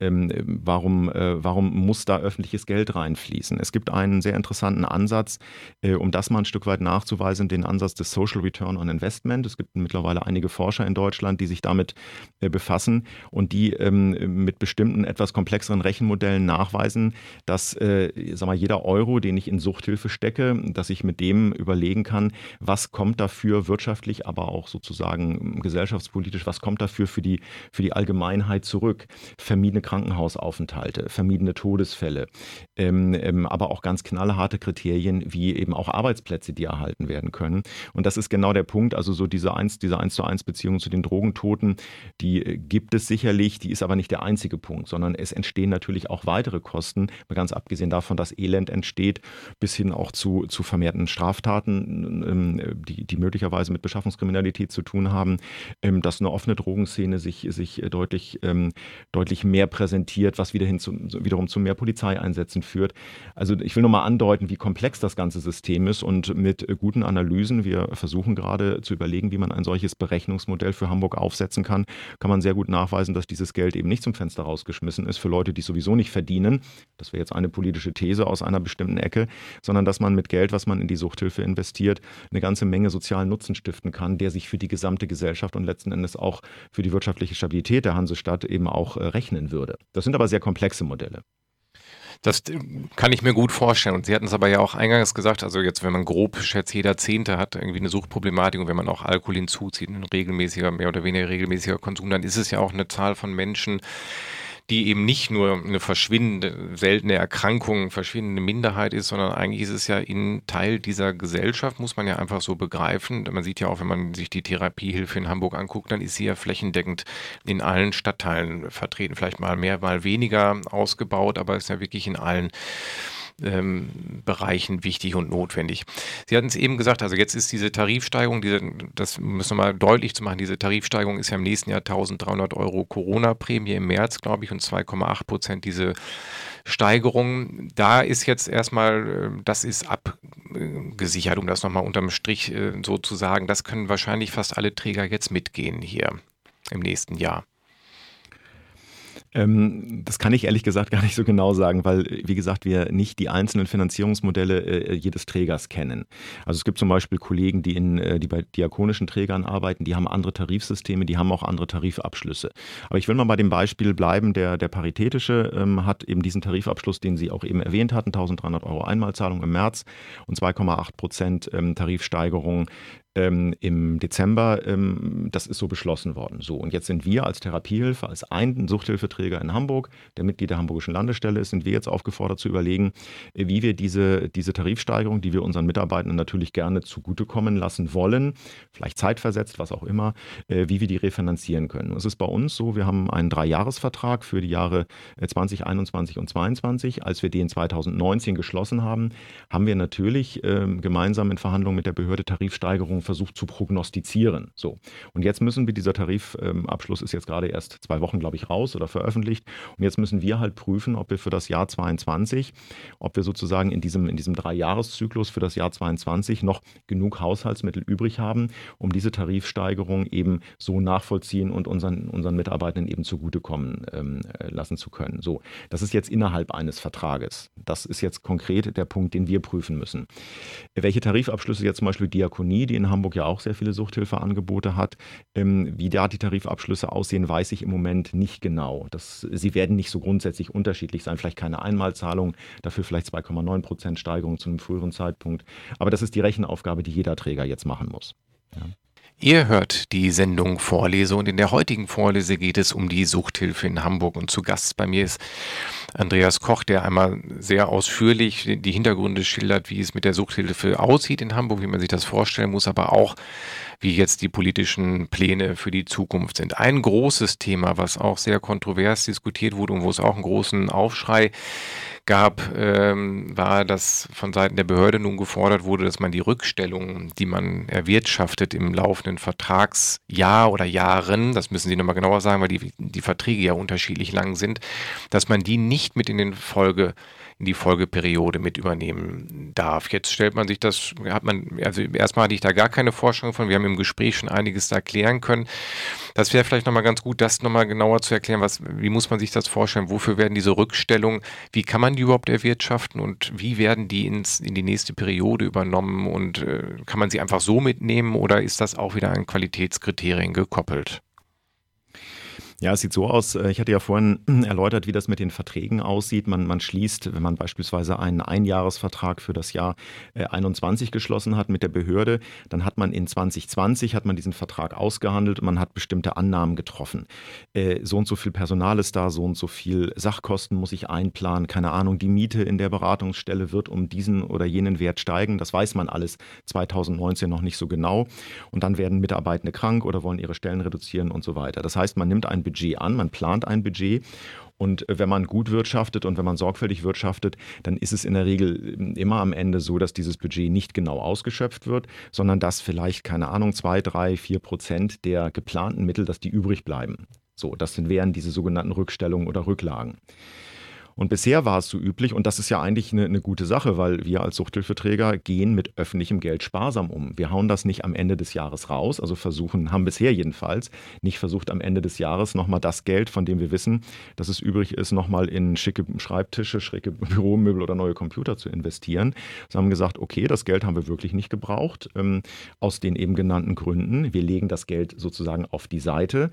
Ähm, warum, äh, warum muss da öffentliches Geld reinfließen? Es gibt einen sehr interessanten Ansatz, äh, um das mal ein Stück weit nachzuweisen, den Ansatz des Social Return on Investment. Es gibt mittlerweile einige Forscher in Deutschland, die sich damit äh, befassen und die ähm, mit bestimmten etwas komplexeren Rechenmodellen nachweisen, dass äh, sag mal, jeder Euro, den ich in Suchthilfe stecke, dass ich mit dem überlegen kann, was kommt dafür wirtschaftlich, aber auch sozusagen gesellschaftspolitisch, was kommt dafür für die, für die Allgemeinheit zurück? Vermiedene Krankenhausaufenthalte, vermiedene Todesfälle, ähm, ähm, aber auch ganz knallharte Kriterien wie eben auch Arbeitsplätze, die erhalten werden können. Und das ist genau der Punkt, also so diese eins, diese eins zu eins Beziehung zu den Drogentoten, die gibt es sicherlich, die ist aber nicht der einzige Punkt, sondern es entstehen natürlich auch weitere Kosten, ganz abgesehen davon, dass Elend entsteht, bis hin auch zu, zu vermehrten Straftaten, ähm, die, die möglicherweise mit Beschaffungskriminalität zu tun haben, ähm, dass eine offene Drogenszene sich, sich deutlich, ähm, deutlich mehr präsentiert was wieder hin zu, wiederum zu mehr Polizeieinsätzen führt. Also ich will nur mal andeuten, wie komplex das ganze System ist und mit guten Analysen, wir versuchen gerade zu überlegen, wie man ein solches Berechnungsmodell für Hamburg aufsetzen kann, kann man sehr gut nachweisen, dass dieses Geld eben nicht zum Fenster rausgeschmissen ist für Leute, die sowieso nicht verdienen. Das wäre jetzt eine politische These aus einer bestimmten Ecke, sondern dass man mit Geld, was man in die Suchthilfe investiert, eine ganze Menge sozialen Nutzen stiften kann, der sich für die gesamte Gesellschaft und letzten Endes auch für die wirtschaftliche Stabilität der Hansestadt eben auch äh, rechnen würde würde. Das sind aber sehr komplexe Modelle. Das kann ich mir gut vorstellen. Und Sie hatten es aber ja auch eingangs gesagt, also jetzt, wenn man grob schätzt, jeder Zehnte hat irgendwie eine Suchtproblematik und wenn man auch Alkohol hinzuzieht, ein regelmäßiger, mehr oder weniger regelmäßiger Konsum, dann ist es ja auch eine Zahl von Menschen, die eben nicht nur eine verschwindende, seltene Erkrankung, verschwindende Minderheit ist, sondern eigentlich ist es ja in Teil dieser Gesellschaft, muss man ja einfach so begreifen. Man sieht ja auch, wenn man sich die Therapiehilfe in Hamburg anguckt, dann ist sie ja flächendeckend in allen Stadtteilen vertreten. Vielleicht mal mehr, mal weniger ausgebaut, aber ist ja wirklich in allen ähm, Bereichen wichtig und notwendig. Sie hatten es eben gesagt, also jetzt ist diese Tarifsteigerung, diese, das müssen wir mal deutlich zu machen, diese Tarifsteigerung ist ja im nächsten Jahr 1300 Euro Corona-Prämie im März, glaube ich, und 2,8 Prozent diese Steigerung. Da ist jetzt erstmal, äh, das ist abgesichert, um das nochmal unterm Strich äh, so zu sagen. Das können wahrscheinlich fast alle Träger jetzt mitgehen hier im nächsten Jahr. Ähm, das kann ich ehrlich gesagt gar nicht so genau sagen, weil, wie gesagt, wir nicht die einzelnen Finanzierungsmodelle äh, jedes Trägers kennen. Also es gibt zum Beispiel Kollegen, die, in, äh, die bei diakonischen Trägern arbeiten, die haben andere Tarifsysteme, die haben auch andere Tarifabschlüsse. Aber ich will mal bei dem Beispiel bleiben, der, der Paritätische ähm, hat eben diesen Tarifabschluss, den Sie auch eben erwähnt hatten, 1300 Euro Einmalzahlung im März und 2,8 Prozent ähm, Tarifsteigerung ähm, im Dezember, ähm, das ist so beschlossen worden. So, und jetzt sind wir als Therapiehilfe, als ein Suchthilfeträger in Hamburg, der Mitglied der Hamburgischen Landesstelle ist, sind wir jetzt aufgefordert zu überlegen, äh, wie wir diese, diese Tarifsteigerung, die wir unseren Mitarbeitenden natürlich gerne zugutekommen lassen wollen, vielleicht zeitversetzt, was auch immer, äh, wie wir die refinanzieren können. es ist bei uns so, wir haben einen Dreijahresvertrag für die Jahre 2021 äh, und 2022. Als wir den 2019 geschlossen haben, haben wir natürlich äh, gemeinsam in Verhandlungen mit der Behörde Tarifsteigerung versucht zu prognostizieren. So. Und jetzt müssen wir, dieser Tarifabschluss ähm, ist jetzt gerade erst zwei Wochen, glaube ich, raus oder veröffentlicht. Und jetzt müssen wir halt prüfen, ob wir für das Jahr 22, ob wir sozusagen in diesem, in diesem Dreijahreszyklus für das Jahr 22 noch genug Haushaltsmittel übrig haben, um diese Tarifsteigerung eben so nachvollziehen und unseren, unseren Mitarbeitenden eben zugutekommen ähm, äh, lassen zu können. So, das ist jetzt innerhalb eines Vertrages. Das ist jetzt konkret der Punkt, den wir prüfen müssen. Welche Tarifabschlüsse jetzt zum Beispiel Diakonie, die in Hamburg ja auch sehr viele Suchthilfeangebote hat. Ähm, wie da die Tarifabschlüsse aussehen, weiß ich im Moment nicht genau. Das, sie werden nicht so grundsätzlich unterschiedlich sein. Vielleicht keine Einmalzahlung, dafür vielleicht 2,9 Prozent Steigerung zu einem früheren Zeitpunkt. Aber das ist die Rechenaufgabe, die jeder Träger jetzt machen muss. Ja. Ihr hört die Sendung Vorlese und in der heutigen Vorlese geht es um die Suchthilfe in Hamburg und zu Gast bei mir ist Andreas Koch, der einmal sehr ausführlich die Hintergründe schildert, wie es mit der Suchthilfe aussieht in Hamburg, wie man sich das vorstellen muss, aber auch wie jetzt die politischen Pläne für die Zukunft sind. Ein großes Thema, was auch sehr kontrovers diskutiert wurde und wo es auch einen großen Aufschrei gab, ähm, war, dass von Seiten der Behörde nun gefordert wurde, dass man die Rückstellungen, die man erwirtschaftet im laufenden Vertragsjahr oder Jahren, das müssen Sie nochmal genauer sagen, weil die, die Verträge ja unterschiedlich lang sind, dass man die nicht mit in den Folge in die Folgeperiode mit übernehmen darf. Jetzt stellt man sich das, hat man, also erstmal hatte ich da gar keine Vorstellung von. Wir haben im Gespräch schon einiges da erklären können. Das wäre vielleicht nochmal ganz gut, das nochmal genauer zu erklären. Was, wie muss man sich das vorstellen? Wofür werden diese Rückstellungen, wie kann man die überhaupt erwirtschaften und wie werden die ins, in die nächste Periode übernommen und äh, kann man sie einfach so mitnehmen oder ist das auch wieder an Qualitätskriterien gekoppelt? Ja, es sieht so aus. Äh, ich hatte ja vorhin erläutert, wie das mit den Verträgen aussieht. Man, man schließt, wenn man beispielsweise einen Einjahresvertrag für das Jahr 21 äh, geschlossen hat mit der Behörde, dann hat man in 2020 hat man diesen Vertrag ausgehandelt und man hat bestimmte Annahmen getroffen. Äh, so und so viel Personal ist da, so und so viel Sachkosten muss ich einplanen. Keine Ahnung, die Miete in der Beratungsstelle wird um diesen oder jenen Wert steigen. Das weiß man alles 2019 noch nicht so genau. Und dann werden Mitarbeitende krank oder wollen ihre Stellen reduzieren und so weiter. Das heißt, man nimmt ein Budget an, man plant ein Budget und äh, wenn man gut wirtschaftet und wenn man sorgfältig wirtschaftet, dann ist es in der Regel ähm, immer am Ende so, dass dieses Budget nicht genau ausgeschöpft wird, sondern dass vielleicht, keine Ahnung, zwei, drei, vier Prozent der geplanten Mittel, dass die übrig bleiben. So, das wären diese sogenannten Rückstellungen oder Rücklagen. Und bisher war es so üblich, und das ist ja eigentlich eine, eine, gute Sache, weil wir als Suchthilfeträger gehen mit öffentlichem Geld sparsam um. Wir hauen das nicht am Ende des Jahres raus, also versuchen, haben bisher jedenfalls nicht versucht, am Ende des Jahres nochmal das Geld, von dem wir wissen, dass es übrig ist, nochmal in schicke Schreibtische, schicke Büromöbel oder neue Computer zu investieren. Sie haben gesagt, okay, das Geld haben wir wirklich nicht gebraucht, ähm, aus den eben genannten Gründen. Wir legen das Geld sozusagen auf die Seite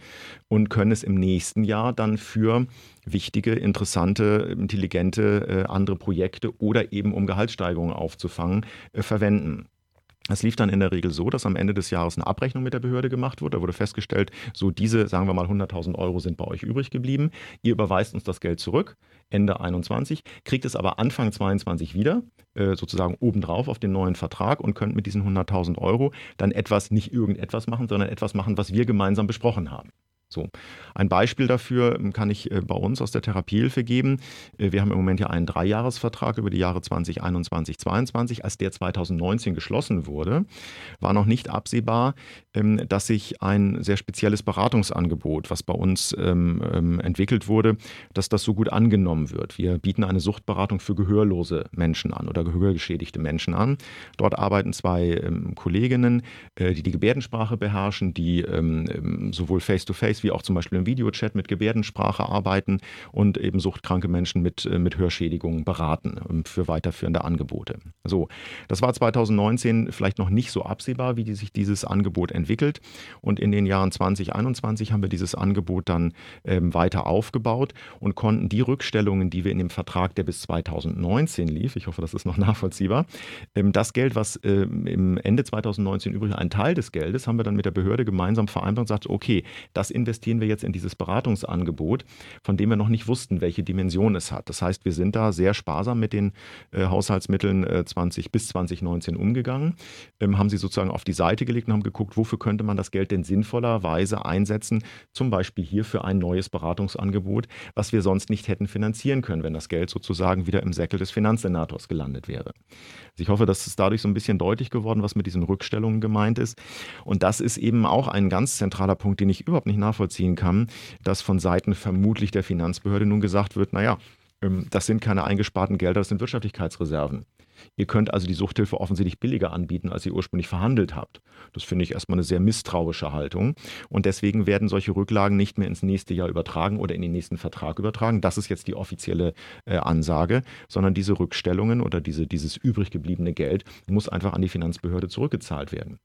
und können es im nächsten Jahr dann für wichtige, interessante, intelligente äh, andere Projekte oder eben um Gehaltssteigerungen aufzufangen, äh, verwenden. Das lief dann in der Regel so, dass am Ende des Jahres eine Abrechnung mit der Behörde gemacht wurde. Da wurde festgestellt, so diese, sagen wir mal, 100.000 Euro sind bei euch übrig geblieben. Ihr überweist uns das Geld zurück, Ende 21, kriegt es aber Anfang 22 wieder, äh, sozusagen obendrauf auf den neuen Vertrag und könnt mit diesen 100.000 Euro dann etwas, nicht irgendetwas machen, sondern etwas machen, was wir gemeinsam besprochen haben. So, ein Beispiel dafür ähm, kann ich äh, bei uns aus der Therapiehilfe geben. Äh, wir haben im Moment ja einen Dreijahresvertrag über die Jahre 2021, 2022. Als der 2019 geschlossen wurde, war noch nicht absehbar, ähm, dass sich ein sehr spezielles Beratungsangebot, was bei uns ähm, entwickelt wurde, dass das so gut angenommen wird. Wir bieten eine Suchtberatung für gehörlose Menschen an oder gehörgeschädigte Menschen an. Dort arbeiten zwei Kolleginnen, äh, die die Gebärdensprache beherrschen, die sowohl face-to-face -face wie auch zum Beispiel im Videochat mit Gebärdensprache arbeiten und eben suchtkranke Menschen mit, äh, mit Hörschädigungen beraten ähm, für weiterführende Angebote. So, das war 2019 vielleicht noch nicht so absehbar, wie die, sich dieses Angebot entwickelt. Und in den Jahren 2021 haben wir dieses Angebot dann ähm, weiter aufgebaut und konnten die Rückstellungen, die wir in dem Vertrag, der bis 2019 lief, ich hoffe, das ist noch nachvollziehbar, ähm, das Geld, was ähm, im Ende 2019 übrig, ein Teil des Geldes, haben wir dann mit der Behörde gemeinsam vereinbart und gesagt, okay, das investieren investieren wir jetzt in dieses Beratungsangebot, von dem wir noch nicht wussten, welche Dimension es hat. Das heißt, wir sind da sehr sparsam mit den äh, Haushaltsmitteln äh, 20 bis 2019 umgegangen, ähm, haben sie sozusagen auf die Seite gelegt und haben geguckt, wofür könnte man das Geld denn sinnvollerweise einsetzen, zum Beispiel hier für ein neues Beratungsangebot, was wir sonst nicht hätten finanzieren können, wenn das Geld sozusagen wieder im Säckel des Finanzsenators gelandet wäre. Also ich hoffe, dass es dadurch so ein bisschen deutlich geworden, was mit diesen Rückstellungen gemeint ist. Und das ist eben auch ein ganz zentraler Punkt, den ich überhaupt nicht nachvollziehen nachvollziehen kann, dass von Seiten vermutlich der Finanzbehörde nun gesagt wird, naja, ähm, das sind keine eingesparten Gelder, das sind Wirtschaftlichkeitsreserven. Ihr könnt also die Suchthilfe offensichtlich billiger anbieten, als ihr ursprünglich verhandelt habt. Das finde ich erstmal eine sehr misstrauische Haltung. Und deswegen werden solche Rücklagen nicht mehr ins nächste Jahr übertragen oder in den nächsten Vertrag übertragen. Das ist jetzt die offizielle äh, Ansage, sondern diese Rückstellungen oder diese, dieses übrig gebliebene Geld muss einfach an die Finanzbehörde zurückgezahlt werden.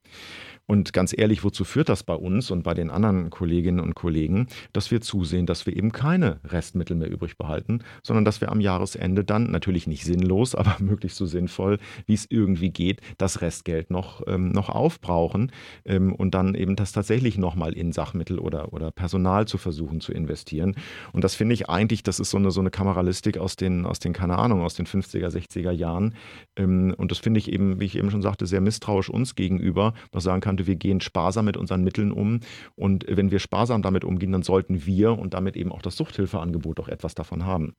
Und ganz ehrlich, wozu führt das bei uns und bei den anderen Kolleginnen und Kollegen, dass wir zusehen, dass wir eben keine Restmittel mehr übrig behalten, sondern dass wir am Jahresende dann natürlich nicht sinnlos, aber möglichst so sinnvoll, wie es irgendwie geht, das Restgeld noch, ähm, noch aufbrauchen ähm, und dann eben das tatsächlich nochmal in Sachmittel oder, oder Personal zu versuchen zu investieren. Und das finde ich eigentlich, das ist so eine, so eine Kameralistik aus den, aus den, keine Ahnung, aus den 50er, 60er Jahren. Ähm, und das finde ich eben, wie ich eben schon sagte, sehr misstrauisch uns gegenüber, was sagen kann, konnte, wir gehen sparsam mit unseren Mitteln um. Und wenn wir sparsam damit umgehen, dann sollten wir und damit eben auch das Suchthilfeangebot auch etwas davon haben.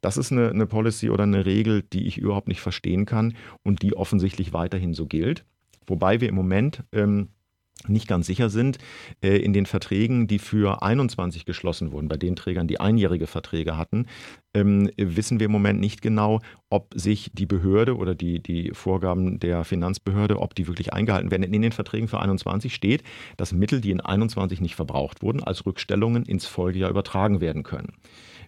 Das ist eine, eine Policy oder eine Regel, die ich überhaupt nicht verstehen kann und die offensichtlich weiterhin so gilt. Wobei wir im Moment ähm, nicht ganz sicher sind, äh, in den Verträgen, die für 21 geschlossen wurden, bei den Trägern, die einjährige Verträge hatten, ähm, wissen wir im Moment nicht genau, ob sich die Behörde oder die, die Vorgaben der Finanzbehörde, ob die wirklich eingehalten werden. In den Verträgen für 21 steht, dass Mittel, die in 21 nicht verbraucht wurden, als Rückstellungen ins Folgejahr übertragen werden können.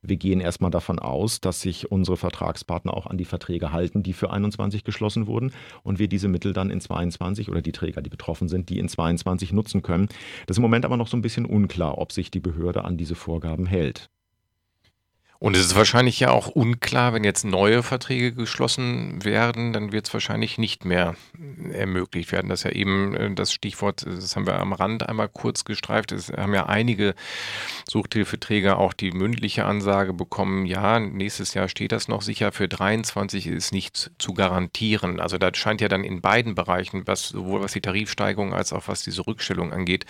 Wir gehen erstmal davon aus, dass sich unsere Vertragspartner auch an die Verträge halten, die für 21 geschlossen wurden und wir diese Mittel dann in 22 oder die Träger, die betroffen sind, die in 22 nutzen können. Das ist im Moment aber noch so ein bisschen unklar, ob sich die Behörde an diese Vorgaben hält. Und es ist wahrscheinlich ja auch unklar, wenn jetzt neue Verträge geschlossen werden, dann wird es wahrscheinlich nicht mehr ermöglicht werden. Das ist ja eben äh, das Stichwort, das haben wir am Rand einmal kurz gestreift. Es haben ja einige Suchthilfeträger auch die mündliche Ansage bekommen, ja, nächstes Jahr steht das noch sicher, für 23 ist nicht zu garantieren. Also da scheint ja dann in beiden Bereichen, was sowohl was die Tarifsteigerung als auch was diese Rückstellung angeht,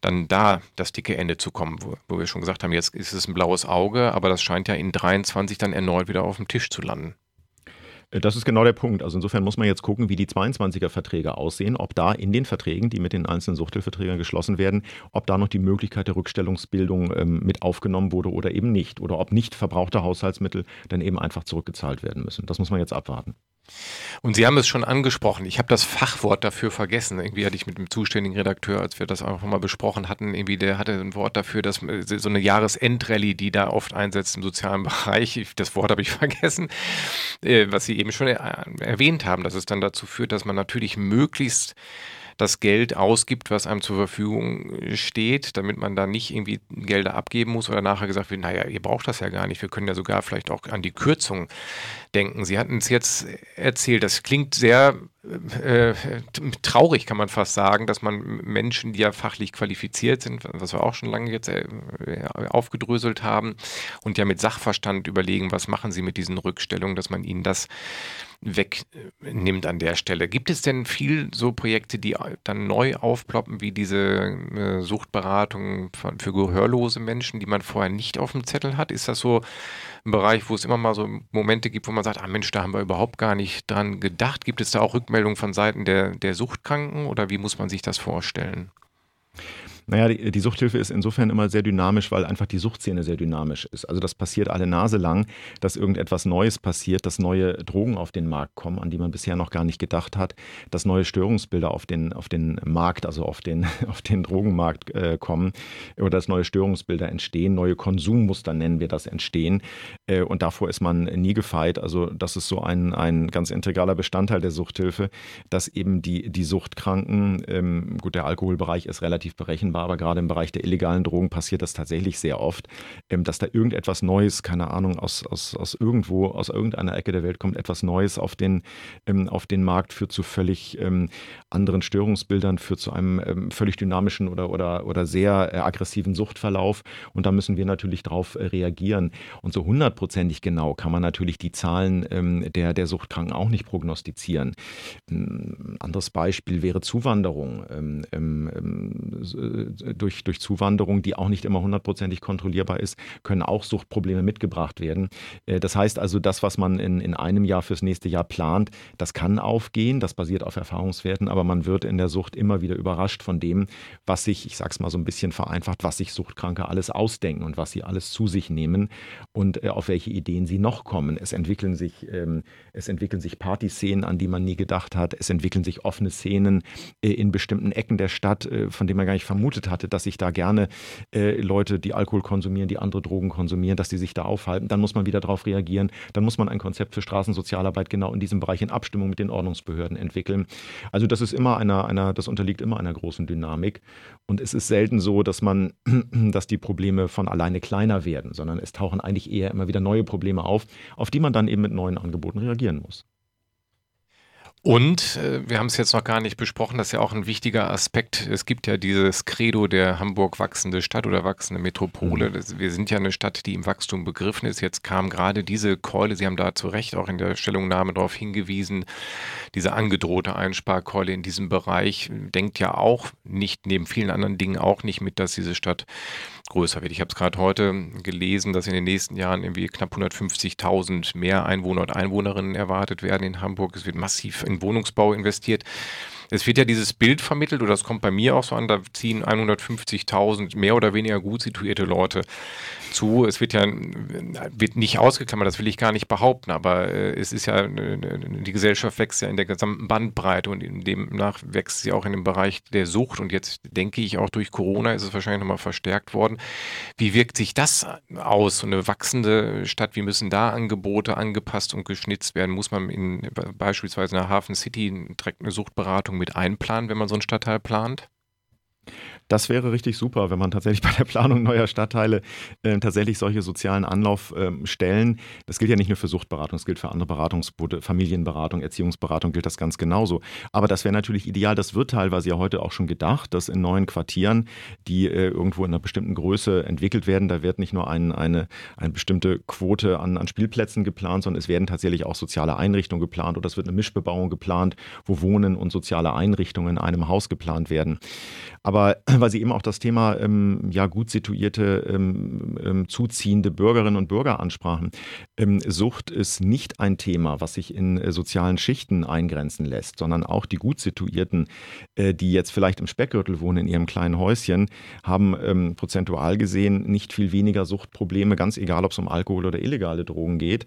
dann da das dicke Ende zu kommen, wo, wo, wir schon gesagt haben, jetzt ist es ein blaues Auge, aber das scheint ja in 23 dann erneut wieder auf dem Tisch zu landen. Äh, das ist genau der Punkt. Also insofern muss man jetzt gucken, wie die 22er Verträge aussehen, ob da in den Verträgen, die mit den einzelnen Suchthilfeträgern geschlossen werden, ob da noch die Möglichkeit der Rückstellungsbildung ähm, mit aufgenommen wurde oder eben nicht. Oder ob nicht verbrauchte Haushaltsmittel dann eben einfach zurückgezahlt werden müssen. Das muss man jetzt abwarten. Und Sie haben es schon angesprochen. Ich habe das Fachwort dafür vergessen. Irgendwie hatte ich mit dem zuständigen Redakteur, als wir das einfach mal besprochen hatten, irgendwie der hatte ein Wort dafür, dass äh, so eine Jahresendrallye, die da oft einsetzt im sozialen Bereich. Das Wort habe ich vergessen, äh, was Sie eben schon erwähnt haben, dass es dann dazu führt, dass man natürlich möglichst das Geld ausgibt, was einem zur Verfügung steht, damit man da nicht irgendwie Gelder abgeben muss oder nachher gesagt wird, naja, ihr braucht das ja gar nicht. Wir können ja sogar vielleicht auch an die Kürzung denken. Sie hatten es jetzt erzählt, das klingt sehr äh, traurig, kann man fast sagen, dass man Menschen, die ja fachlich qualifiziert sind, was wir auch schon lange jetzt äh, aufgedröselt haben, und ja mit Sachverstand überlegen, was machen sie mit diesen Rückstellungen, dass man ihnen das wegnimmt an der Stelle. Gibt es denn viel so Projekte, die dann neu aufploppen, wie diese äh, Suchtberatung für gehörlose Menschen, die man vorher nicht auf dem Zettel hat? Ist das so ein Bereich, wo es immer mal so Momente gibt, wo man sagt, ah Mensch, da haben wir überhaupt gar nicht dran gedacht? Gibt es da auch Rückmeldungen von Seiten der, der Suchtkranken oder wie muss man sich das vorstellen? Naja, die, die, Suchthilfe ist insofern immer sehr dynamisch, weil einfach die Suchtszene sehr dynamisch ist. Also das passiert alle Nase lang, dass irgendetwas Neues passiert, dass neue Drogen auf den Markt kommen, an die man bisher noch gar nicht gedacht hat, dass neue Störungsbilder auf den, auf den Markt, also auf den, auf den Drogenmarkt äh, kommen oder dass neue Störungsbilder entstehen, neue Konsummuster nennen wir das entstehen. Äh, und davor ist man nie gefeit. Also das ist so ein, ein ganz integraler Bestandteil der Suchthilfe, dass eben die, die Suchtkranken, ähm, gut, der Alkoholbereich ist relativ berechenbar, aber gerade im Bereich der illegalen Drogen passiert das tatsächlich sehr oft, ähm, dass da irgendetwas Neues, keine Ahnung, aus, aus, aus irgendwo, aus irgendeiner Ecke der Welt kommt, etwas Neues auf den, ähm, auf den Markt, führt zu völlig ähm, anderen Störungsbildern, führt zu einem völlig dynamischen oder, oder, oder sehr äh, aggressiven Suchtverlauf. Und da müssen wir natürlich darauf äh, reagieren. Und so hundertprozentig genau kann man natürlich die Zahlen der, der Suchtkranken auch nicht prognostizieren. Ein anderes Beispiel wäre Zuwanderung durch, durch Zuwanderung, die auch nicht immer hundertprozentig kontrollierbar ist, können auch Suchtprobleme mitgebracht werden. Äh, das heißt also, das, was man in, in einem Jahr fürs nächste Jahr plant, das kann aufgehen, das basiert auf Erfahrungswerten, aber man wird in der Sucht immer wieder überrascht von dem, was sich, ich sage es mal so ein bisschen vereinfacht, was sich Suchtkranke alles ausdenken und was sie alles zu sich nehmen und äh, auf welche Ideen sie noch kommen. Es entwickeln sich, ähm, es entwickeln sich Partyszenen, an die man nie gedacht hat. Es entwickeln sich offene Szenen äh, in bestimmten Ecken der Stadt, von denen man gar nicht vermutet vermutet hatte, dass sich da gerne äh, Leute, die Alkohol konsumieren, die andere Drogen konsumieren, dass die sich da aufhalten. Dann muss man wieder darauf reagieren. Dann muss man ein Konzept für Straßensozialarbeit genau in diesem Bereich in Abstimmung mit den Ordnungsbehörden entwickeln. Also das ist immer einer, einer, das unterliegt immer einer großen Dynamik. Und es ist selten so, dass man, dass die Probleme von alleine kleiner werden, sondern es tauchen eigentlich eher immer wieder neue Probleme auf, auf die man dann eben mit neuen Angeboten reagieren muss. Und äh, wir haben es jetzt noch gar nicht besprochen, das ist ja auch ein wichtiger Aspekt. Es gibt ja dieses Credo der Hamburg wachsende Stadt oder wachsende Metropole. Mhm. Das, wir sind ja eine Stadt, die im Wachstum begriffen ist. Jetzt kam gerade diese Keule, Sie haben da zu Recht auch in der Stellungnahme darauf hingewiesen, diese angedrohte Einsparkeule in diesem Bereich denkt ja auch nicht, neben vielen anderen Dingen auch nicht mit, dass diese Stadt größer wird. Ich habe es gerade heute gelesen, dass in den nächsten Jahren irgendwie knapp 150.000 mehr Einwohner und Einwohnerinnen erwartet werden in Hamburg. Es wird massiv in Wohnungsbau investiert. Es wird ja dieses Bild vermittelt, oder das kommt bei mir auch so an, da ziehen 150.000 mehr oder weniger gut situierte Leute zu. Es wird ja wird nicht ausgeklammert, das will ich gar nicht behaupten, aber äh, es ist ja, äh, die Gesellschaft wächst ja in der gesamten Bandbreite und demnach wächst sie auch in dem Bereich der Sucht und jetzt denke ich auch durch Corona ist es wahrscheinlich nochmal verstärkt worden. Wie wirkt sich das aus? So eine wachsende Stadt, wie müssen da Angebote angepasst und geschnitzt werden? Muss man in, beispielsweise in der Hafen City direkt eine Suchtberatung mit einplanen, wenn man so einen Stadtteil plant? Das wäre richtig super, wenn man tatsächlich bei der Planung neuer Stadtteile äh, tatsächlich solche sozialen Anlaufstellen, ähm, das gilt ja nicht nur für Suchtberatung, das gilt für andere Beratungsboote, Familienberatung, Erziehungsberatung gilt das ganz genauso. Aber das wäre natürlich ideal, das wird teilweise ja heute auch schon gedacht, dass in neuen Quartieren, die äh, irgendwo in einer bestimmten Größe entwickelt werden, da wird nicht nur ein, eine, eine bestimmte Quote an, an Spielplätzen geplant, sondern es werden tatsächlich auch soziale Einrichtungen geplant oder es wird eine Mischbebauung geplant, wo Wohnen und soziale Einrichtungen in einem Haus geplant werden. Aber weil Sie eben auch das Thema ähm, ja gut situierte, ähm, ähm, zuziehende Bürgerinnen und Bürger ansprachen. Ähm, Sucht ist nicht ein Thema, was sich in äh, sozialen Schichten eingrenzen lässt, sondern auch die gut situierten, äh, die jetzt vielleicht im Speckgürtel wohnen in ihrem kleinen Häuschen, haben ähm, prozentual gesehen nicht viel weniger Suchtprobleme, ganz egal, ob es um Alkohol oder illegale Drogen geht,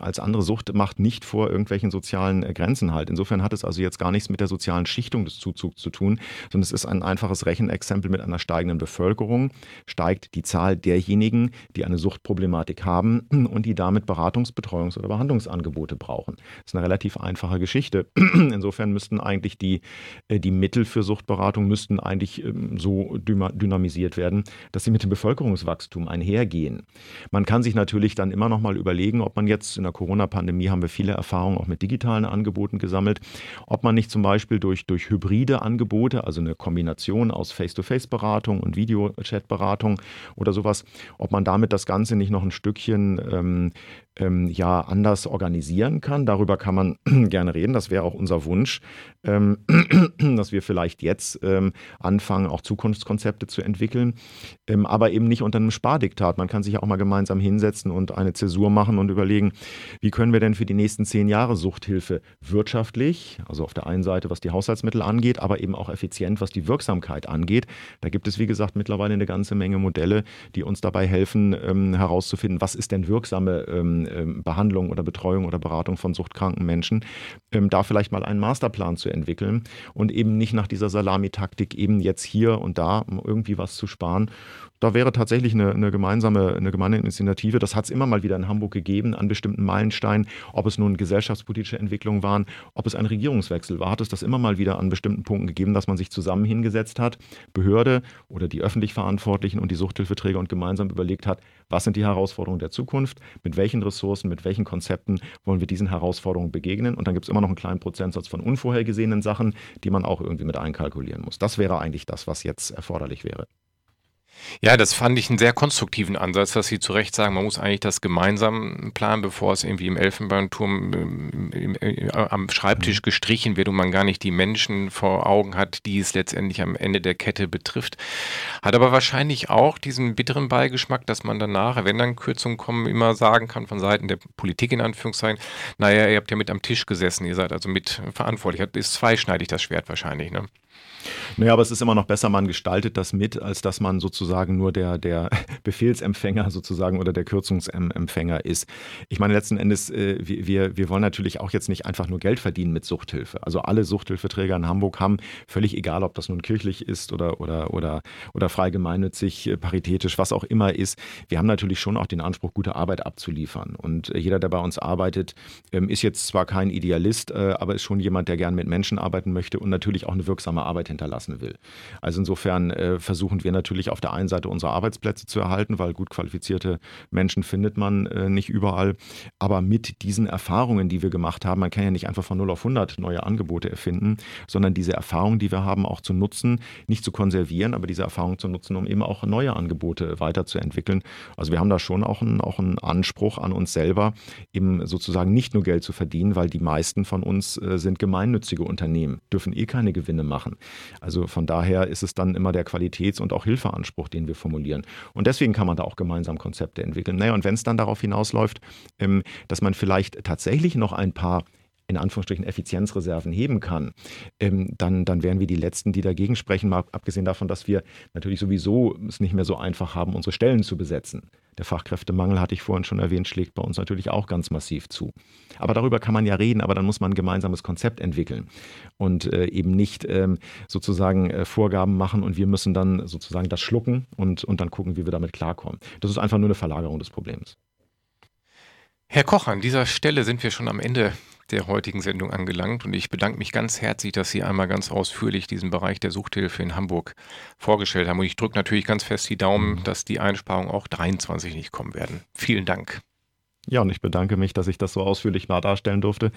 als andere Sucht macht nicht vor irgendwelchen sozialen äh, Grenzen halt. Insofern hat es also jetzt gar nichts mit der sozialen Schichtung des Zuzugs zu tun, sondern es ist ein einfaches Rechenergebnis Exempel mit einer steigenden Bevölkerung steigt die Zahl derjenigen, die eine Suchtproblematik haben und die damit Beratungs-, Betreuungs- oder Behandlungsangebote brauchen. Das ist eine relativ einfache Geschichte. Insofern müssten eigentlich die, äh, die Mittel für Suchtberatung müssten eigentlich ähm, so dynamisiert werden, dass sie mit dem Bevölkerungswachstum einhergehen. Man kann sich natürlich dann immer noch mal überlegen, ob man jetzt in der Corona-Pandemie haben wir viele Erfahrungen auch mit digitalen Angeboten gesammelt, ob man nicht zum Beispiel durch, durch hybride Angebote, also eine Kombination aus Face-to-Face-Beratung und Videochat-Beratung oder sowas, ob man damit das Ganze nicht noch ein Stückchen ähm, ähm, ja anders organisieren kann. Darüber kann man gerne reden. Das wäre auch unser Wunsch, ähm, dass wir vielleicht jetzt ähm, anfangen, auch Zukunftskonzepte zu entwickeln, ähm, aber eben nicht unter einem Spardiktat. Man kann sich auch mal gemeinsam hinsetzen und eine Zäsur machen und überlegen, wie können wir denn für die nächsten zehn Jahre Suchthilfe wirtschaftlich, also auf der einen Seite, was die Haushaltsmittel angeht, aber eben auch effizient, was die Wirksamkeit angeht. Da gibt es, wie gesagt, mittlerweile eine ganze Menge Modelle, die uns dabei helfen, ähm, herauszufinden, was ist denn wirksame ähm, Behandlung oder Betreuung oder Beratung von suchtkranken Menschen, ähm, da vielleicht mal einen Masterplan zu entwickeln und eben nicht nach dieser Salamitaktik eben jetzt hier und da irgendwie was zu sparen da wäre tatsächlich eine, eine gemeinsame, eine gemeinsame Initiative. Das hat es immer mal wieder in Hamburg gegeben, an bestimmten Meilensteinen. Ob es nun gesellschaftspolitische Entwicklungen waren, ob es ein Regierungswechsel war, hat es das immer mal wieder an bestimmten Punkten gegeben, dass man sich zusammen hingesetzt hat, Behörde oder die öffentlich Verantwortlichen und die Suchthilfeträger und gemeinsam überlegt hat, was sind die Herausforderungen der Zukunft, mit welchen Ressourcen, mit welchen Konzepten wollen wir diesen Herausforderungen begegnen. Und dann gibt es immer noch einen kleinen Prozentsatz von unvorhergesehenen Sachen, die man auch irgendwie mit einkalkulieren muss. Das wäre eigentlich das, was jetzt erforderlich wäre. Ja, das fand ich einen sehr konstruktiven Ansatz, dass Sie zu Recht sagen, man muss eigentlich das gemeinsam planen, bevor es irgendwie im Elfenbeinturm ähm, im, im, am Schreibtisch mhm. gestrichen wird und man gar nicht die Menschen vor Augen hat, die es letztendlich am Ende der Kette betrifft. Hat aber wahrscheinlich auch diesen bitteren Beigeschmack, dass man danach, wenn dann Kürzungen kommen, immer sagen kann von Seiten der Politik in Anführungszeichen, naja, ihr habt ja mit am Tisch gesessen, ihr seid also mit verantwortlich. Ist zweischneidig das Schwert wahrscheinlich. Ne? Naja, aber es ist immer noch besser, man gestaltet das mit, als dass man sozusagen nur der, der Befehlsempfänger sozusagen oder der Kürzungsempfänger ist. Ich meine, letzten Endes, äh, wir, wir wollen natürlich auch jetzt nicht einfach nur Geld verdienen mit Suchthilfe. Also alle Suchthilfeträger in Hamburg haben, völlig egal, ob das nun kirchlich ist oder, oder, oder, oder frei gemeinnützig, äh, paritätisch, was auch immer ist, wir haben natürlich schon auch den Anspruch, gute Arbeit abzuliefern. Und äh, jeder, der bei uns arbeitet, ähm, ist jetzt zwar kein Idealist, aber ist schon jemand, der gern mit Menschen arbeiten möchte und natürlich auch eine wirksame Arbeit hinterlassen will. Also insofern äh, versuchen wir natürlich auf der einen Seite unsere Arbeitsplätze zu erhalten, weil gut qualifizierte Menschen findet man äh, nicht überall. Aber mit diesen Erfahrungen, die wir gemacht haben, man kann ja nicht einfach von 0 auf 100 neue Angebote erfinden, sondern diese Erfahrungen, die wir haben, auch zu nutzen, nicht zu konservieren, aber diese Erfahrungen zu nutzen, um eben auch neue Angebote weiterzuentwickeln. Also wir haben da schon auch einen, auch einen Anspruch an uns selber, eben sozusagen nicht nur Geld zu verdienen, weil die meisten von uns äh, sind gemeinnützige Unternehmen, dürfen eh keine Gewinne machen. Also von daher ist es dann immer der Qualitäts- und auch Hilfeanspruch, den wir formulieren. Und deswegen kann man da auch gemeinsam Konzepte entwickeln. Naja, und wenn es dann darauf hinausläuft, ähm, dass man vielleicht tatsächlich noch ein paar in Anführungsstrichen Effizienzreserven heben kann, ähm, dann, dann wären wir die Letzten, die dagegen sprechen, mal abgesehen davon, dass wir natürlich sowieso es nicht mehr so einfach haben, unsere Stellen zu besetzen. Der Fachkräftemangel, hatte ich vorhin schon erwähnt, schlägt bei uns natürlich auch ganz massiv zu. Aber darüber kann man ja reden, aber dann muss man ein gemeinsames Konzept entwickeln und äh, eben nicht ähm, sozusagen äh, Vorgaben machen und wir müssen dann sozusagen das schlucken und, und dann gucken, wie wir damit klarkommen. Das ist einfach nur eine Verlagerung des Problems. Herr Koch, an dieser Stelle sind wir schon am Ende der heutigen Sendung angelangt und ich bedanke mich ganz herzlich, dass Sie einmal ganz ausführlich diesen Bereich der Suchthilfe in Hamburg vorgestellt haben. Und ich drücke natürlich ganz fest die Daumen, dass die Einsparungen auch 23 nicht kommen werden. Vielen Dank. Ja, und ich bedanke mich, dass ich das so ausführlich mal darstellen durfte,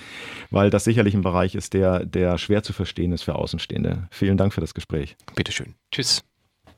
weil das sicherlich ein Bereich ist, der, der schwer zu verstehen ist für Außenstehende. Vielen Dank für das Gespräch. Bitteschön. Tschüss.